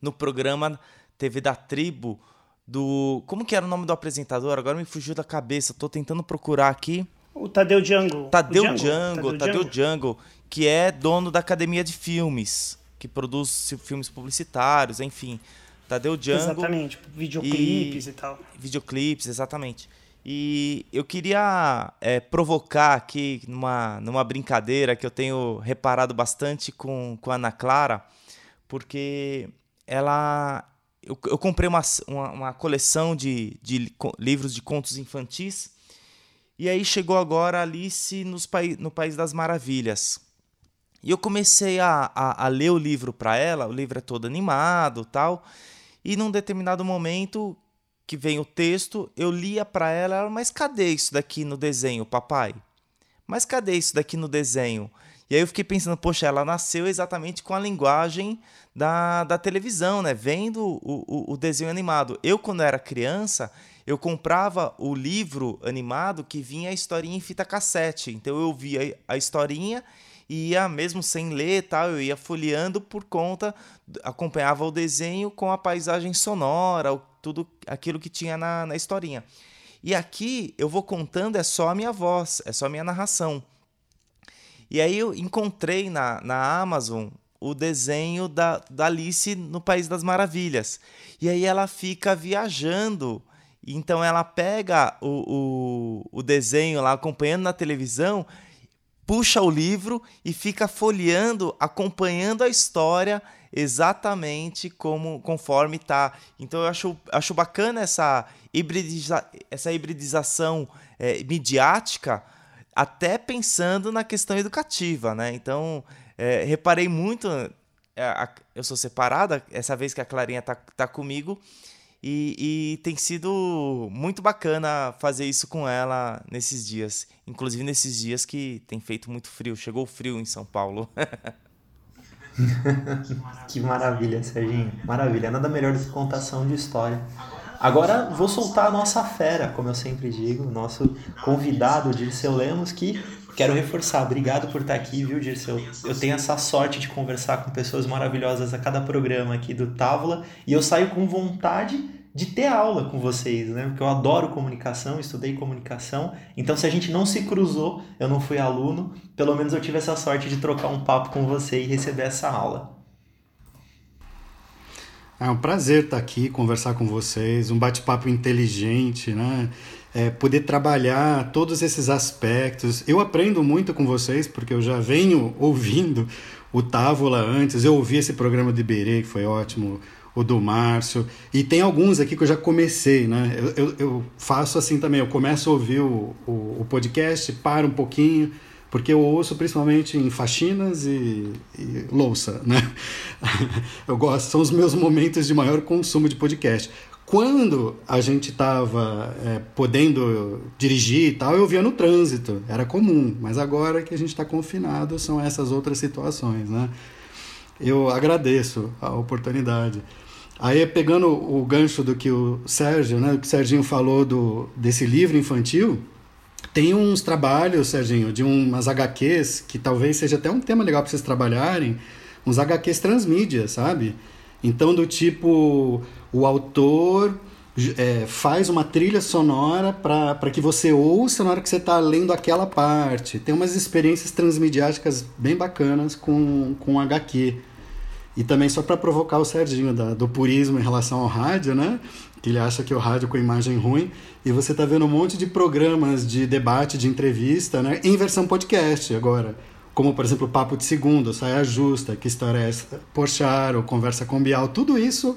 no programa TV da Tribo do. Como que era o nome do apresentador? Agora me fugiu da cabeça, tô tentando procurar aqui. O Tadeu Django. Tadeu Django, Django, Tadeu Django, que é dono da Academia de Filmes, que produz filmes publicitários, enfim. Tadeu Django. Exatamente, videoclipes e, e tal. Videoclipes, exatamente. E eu queria é, provocar aqui numa, numa brincadeira que eu tenho reparado bastante com, com a Ana Clara, porque ela. Eu, eu comprei uma, uma, uma coleção de, de livros de contos infantis e aí chegou agora Alice nos no País das Maravilhas. E eu comecei a, a, a ler o livro para ela, o livro é todo animado tal. E num determinado momento que vem o texto, eu lia para ela, mas cadê isso daqui no desenho, papai? Mas cadê isso daqui no desenho? E aí eu fiquei pensando, poxa, ela nasceu exatamente com a linguagem da, da televisão, né? Vendo o, o, o desenho animado. Eu, quando era criança, eu comprava o livro animado que vinha a historinha em fita cassete. Então eu via a historinha e ia, mesmo sem ler tal, eu ia folheando por conta, acompanhava o desenho com a paisagem sonora, tudo aquilo que tinha na, na historinha. E aqui eu vou contando, é só a minha voz, é só a minha narração. E aí eu encontrei na, na Amazon o desenho da, da Alice no País das Maravilhas. E aí ela fica viajando então ela pega o, o, o desenho lá, acompanhando na televisão, puxa o livro e fica folheando, acompanhando a história exatamente como conforme tá. Então eu acho, acho bacana essa, hibridiza, essa hibridização é, midiática, até pensando na questão educativa, né? Então é, reparei muito. É, eu sou separada, essa vez que a Clarinha tá, tá comigo, e, e, tem sido muito bacana fazer isso com ela nesses dias. Inclusive nesses dias que tem feito muito frio. Chegou frio em São Paulo. [LAUGHS] que maravilha, Serginho. Maravilha. Nada melhor do que contação de história. Agora vou soltar a nossa fera, como eu sempre digo, nosso convidado, Dirceu Lemos, que quero reforçar. Obrigado por estar aqui, viu, Dirceu? Eu tenho essa sorte de conversar com pessoas maravilhosas a cada programa aqui do Távola e eu saio com vontade de ter aula com vocês, né? Porque eu adoro comunicação, estudei comunicação. Então, se a gente não se cruzou, eu não fui aluno, pelo menos eu tive essa sorte de trocar um papo com você e receber essa aula. É um prazer estar aqui, conversar com vocês, um bate-papo inteligente, né? É, poder trabalhar todos esses aspectos. Eu aprendo muito com vocês, porque eu já venho ouvindo o Távola antes, eu ouvi esse programa de Berê, que foi ótimo, o do Márcio, e tem alguns aqui que eu já comecei, né? Eu, eu, eu faço assim também, eu começo a ouvir o, o, o podcast, paro um pouquinho, porque eu ouço principalmente em faxinas e, e louça, né? [LAUGHS] Eu gosto, são os meus momentos de maior consumo de podcast. Quando a gente estava é, podendo dirigir e tal, eu via no trânsito, era comum. Mas agora que a gente está confinado, são essas outras situações, né? Eu agradeço a oportunidade. Aí, pegando o gancho do que o Sérgio, né, o que o Serginho falou do, desse livro infantil, tem uns trabalhos, Serginho, de umas HQs, que talvez seja até um tema legal para vocês trabalharem, uns HQs transmídia, sabe? Então, do tipo, o autor é, faz uma trilha sonora para que você ouça na hora que você está lendo aquela parte. Tem umas experiências transmediáticas bem bacanas com, com HQ. E também só para provocar o Serginho da, do purismo em relação ao rádio, né? Que ele acha que o rádio com imagem ruim. E você tá vendo um monte de programas de debate, de entrevista, né? Em versão podcast agora. Como, por exemplo, Papo de Segundo, Saia Justa, Que História é essa? Porcharo, Conversa com Bial. Tudo isso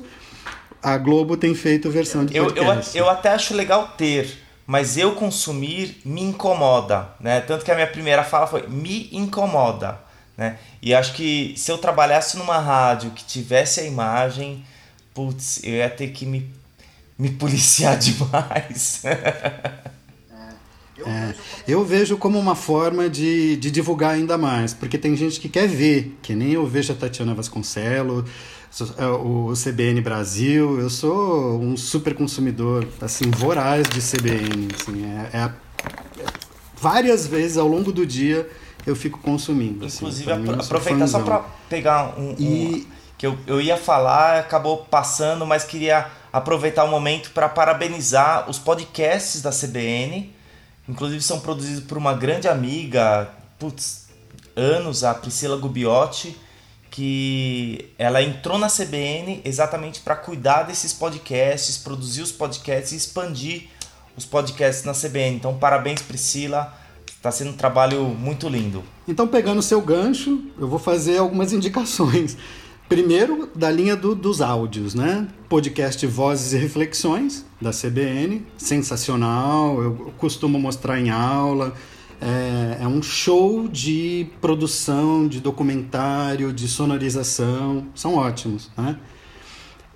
a Globo tem feito versão de podcast. Eu, eu, eu até acho legal ter, mas eu consumir me incomoda, né? Tanto que a minha primeira fala foi me incomoda. Né? E acho que se eu trabalhasse numa rádio que tivesse a imagem, putz, eu ia ter que me, me policiar [LAUGHS] demais. É, eu vejo como uma forma de, de divulgar ainda mais, porque tem gente que quer ver, que nem eu vejo a Tatiana Vasconcelos, é, o CBN Brasil, eu sou um super consumidor, assim, voraz de CBN, assim, é, é, é várias vezes ao longo do dia eu fico consumindo. Assim, Inclusive, assim, aproveitar só para pegar um, e... um, que eu, eu ia falar, acabou passando, mas queria aproveitar o momento para parabenizar os podcasts da CBN. Inclusive são produzidos por uma grande amiga, putz, anos, a Priscila Gubiotti, que ela entrou na CBN exatamente para cuidar desses podcasts, produzir os podcasts e expandir os podcasts na CBN. Então, parabéns, Priscila Está sendo um trabalho muito lindo. Então, pegando o seu gancho, eu vou fazer algumas [LAUGHS] indicações. Primeiro, da linha do, dos áudios, né? Podcast Vozes e Reflexões, da CBN, sensacional, eu costumo mostrar em aula. É, é um show de produção, de documentário, de sonorização, são ótimos, né?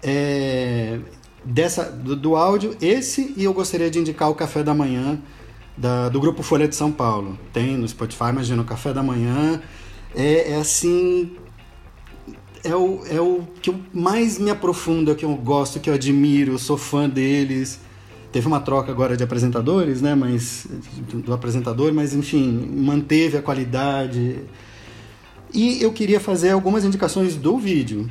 É, dessa, do, do áudio, esse e eu gostaria de indicar o Café da Manhã, da, do Grupo Folha de São Paulo. Tem no Spotify, imagina, no café da manhã. É, é assim. É o, é o que eu mais me aprofundo, é o que eu gosto, que eu admiro, sou fã deles. Teve uma troca agora de apresentadores, né? Mas, do apresentador, mas enfim, manteve a qualidade. E eu queria fazer algumas indicações do vídeo.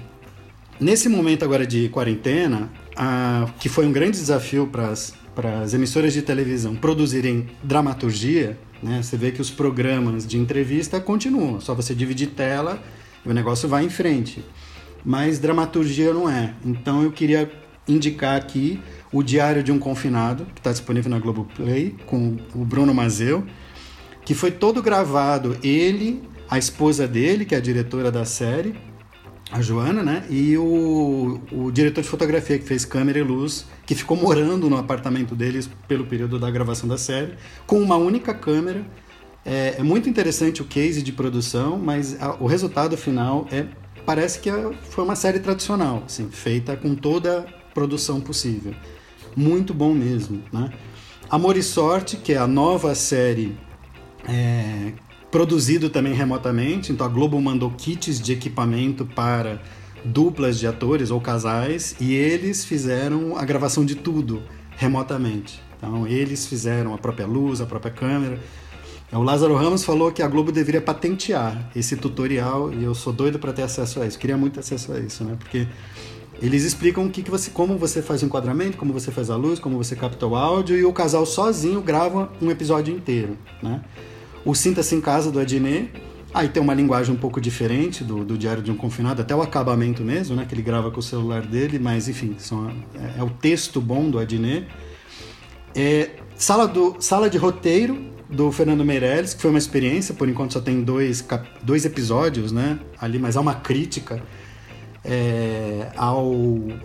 Nesse momento agora de quarentena, a, que foi um grande desafio para as emissoras de televisão produzirem dramaturgia, né, você vê que os programas de entrevista continuam, só você dividir tela e o negócio vai em frente. Mas dramaturgia não é. Então eu queria indicar aqui o Diário de um Confinado, que está disponível na Globoplay, com o Bruno Mazeu, que foi todo gravado, ele, a esposa dele, que é a diretora da série, a Joana, né? E o, o diretor de fotografia que fez câmera e luz, que ficou morando no apartamento deles pelo período da gravação da série, com uma única câmera. É, é muito interessante o case de produção, mas a, o resultado final é parece que é, foi uma série tradicional, assim, feita com toda a produção possível. Muito bom mesmo, né? Amor e Sorte, que é a nova série é, produzido também remotamente. Então a Globo mandou kits de equipamento para duplas de atores ou casais e eles fizeram a gravação de tudo remotamente. Então eles fizeram a própria luz, a própria câmera. O Lázaro Ramos falou que a Globo deveria patentear esse tutorial e eu sou doido para ter acesso a isso. Queria muito acesso a isso, né? Porque eles explicam o que, que você, como você faz o enquadramento, como você faz a luz, como você capta o áudio e o casal sozinho grava um episódio inteiro, né? O Sinta-se em Casa, do Adnet. Aí tem uma linguagem um pouco diferente do, do Diário de um Confinado, até o acabamento mesmo, né? Que ele grava com o celular dele, mas enfim, são, é, é o texto bom do Adnet. É, sala, do, sala de roteiro do Fernando Meirelles, que foi uma experiência, por enquanto só tem dois, dois episódios, né? Ali, mas há uma crítica é, ao,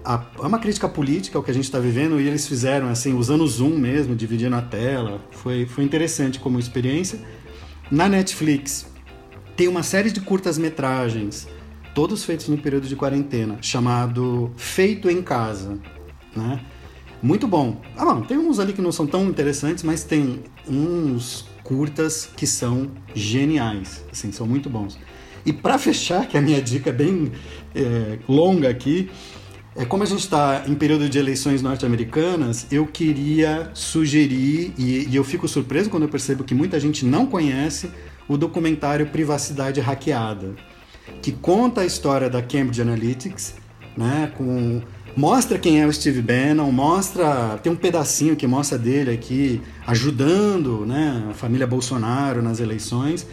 a, a, uma crítica política ao que a gente está vivendo e eles fizeram assim usando o Zoom mesmo, dividindo a tela. Foi, foi interessante como experiência. Na Netflix tem uma série de curtas-metragens, todos feitos no período de quarentena, chamado Feito em Casa, né? Muito bom. Ah, bom, tem uns ali que não são tão interessantes, mas tem uns curtas que são geniais, assim, são muito bons. E para fechar, que a minha dica é bem é, longa aqui, é como a gente está em período de eleições norte-americanas, eu queria sugerir, e, e eu fico surpreso quando eu percebo que muita gente não conhece, o documentário Privacidade Hackeada, que conta a história da Cambridge Analytics, né, com mostra quem é o Steve Bannon, mostra tem um pedacinho que mostra dele aqui ajudando, né, a família Bolsonaro nas eleições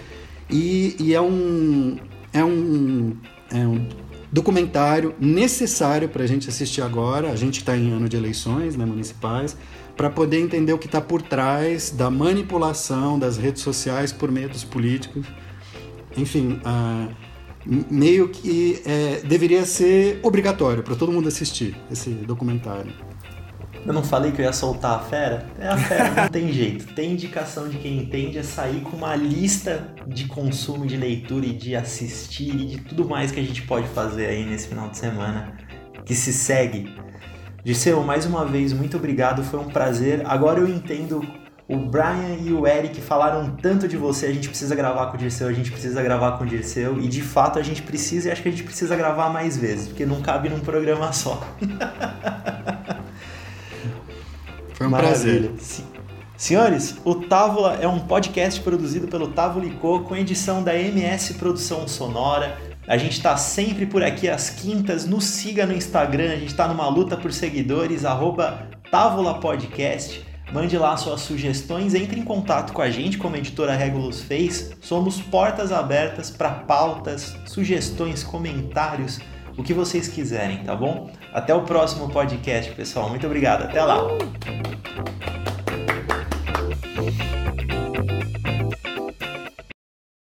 e, e é um é um, é um documentário necessário para a gente assistir agora. A gente está em ano de eleições né, municipais para poder entender o que está por trás da manipulação das redes sociais por meio dos políticos. Enfim, meio que é, deveria ser obrigatório para todo mundo assistir esse documentário. Eu não falei que eu ia soltar a fera? É a fera, não tem jeito. Tem indicação de quem entende é sair com uma lista de consumo, de leitura e de assistir e de tudo mais que a gente pode fazer aí nesse final de semana que se segue. Disseu, mais uma vez, muito obrigado, foi um prazer. Agora eu entendo o Brian e o Eric falaram tanto de você, a gente precisa gravar com o Dirceu, a gente precisa gravar com o Dirceu, e de fato a gente precisa e acho que a gente precisa gravar mais vezes, porque não cabe num programa só. [LAUGHS] Foi um Maravilha. prazer. Senhores, o Távola é um podcast produzido pelo Távola Co, com edição da MS Produção Sonora. A gente está sempre por aqui às quintas. Nos siga no Instagram, a gente está numa luta por seguidores, arroba Távola Podcast. Mande lá suas sugestões, entre em contato com a gente, como a editora Regulus fez. Somos portas abertas para pautas, sugestões, comentários, o que vocês quiserem, tá bom? Até o próximo podcast, pessoal. Muito obrigado. Até lá.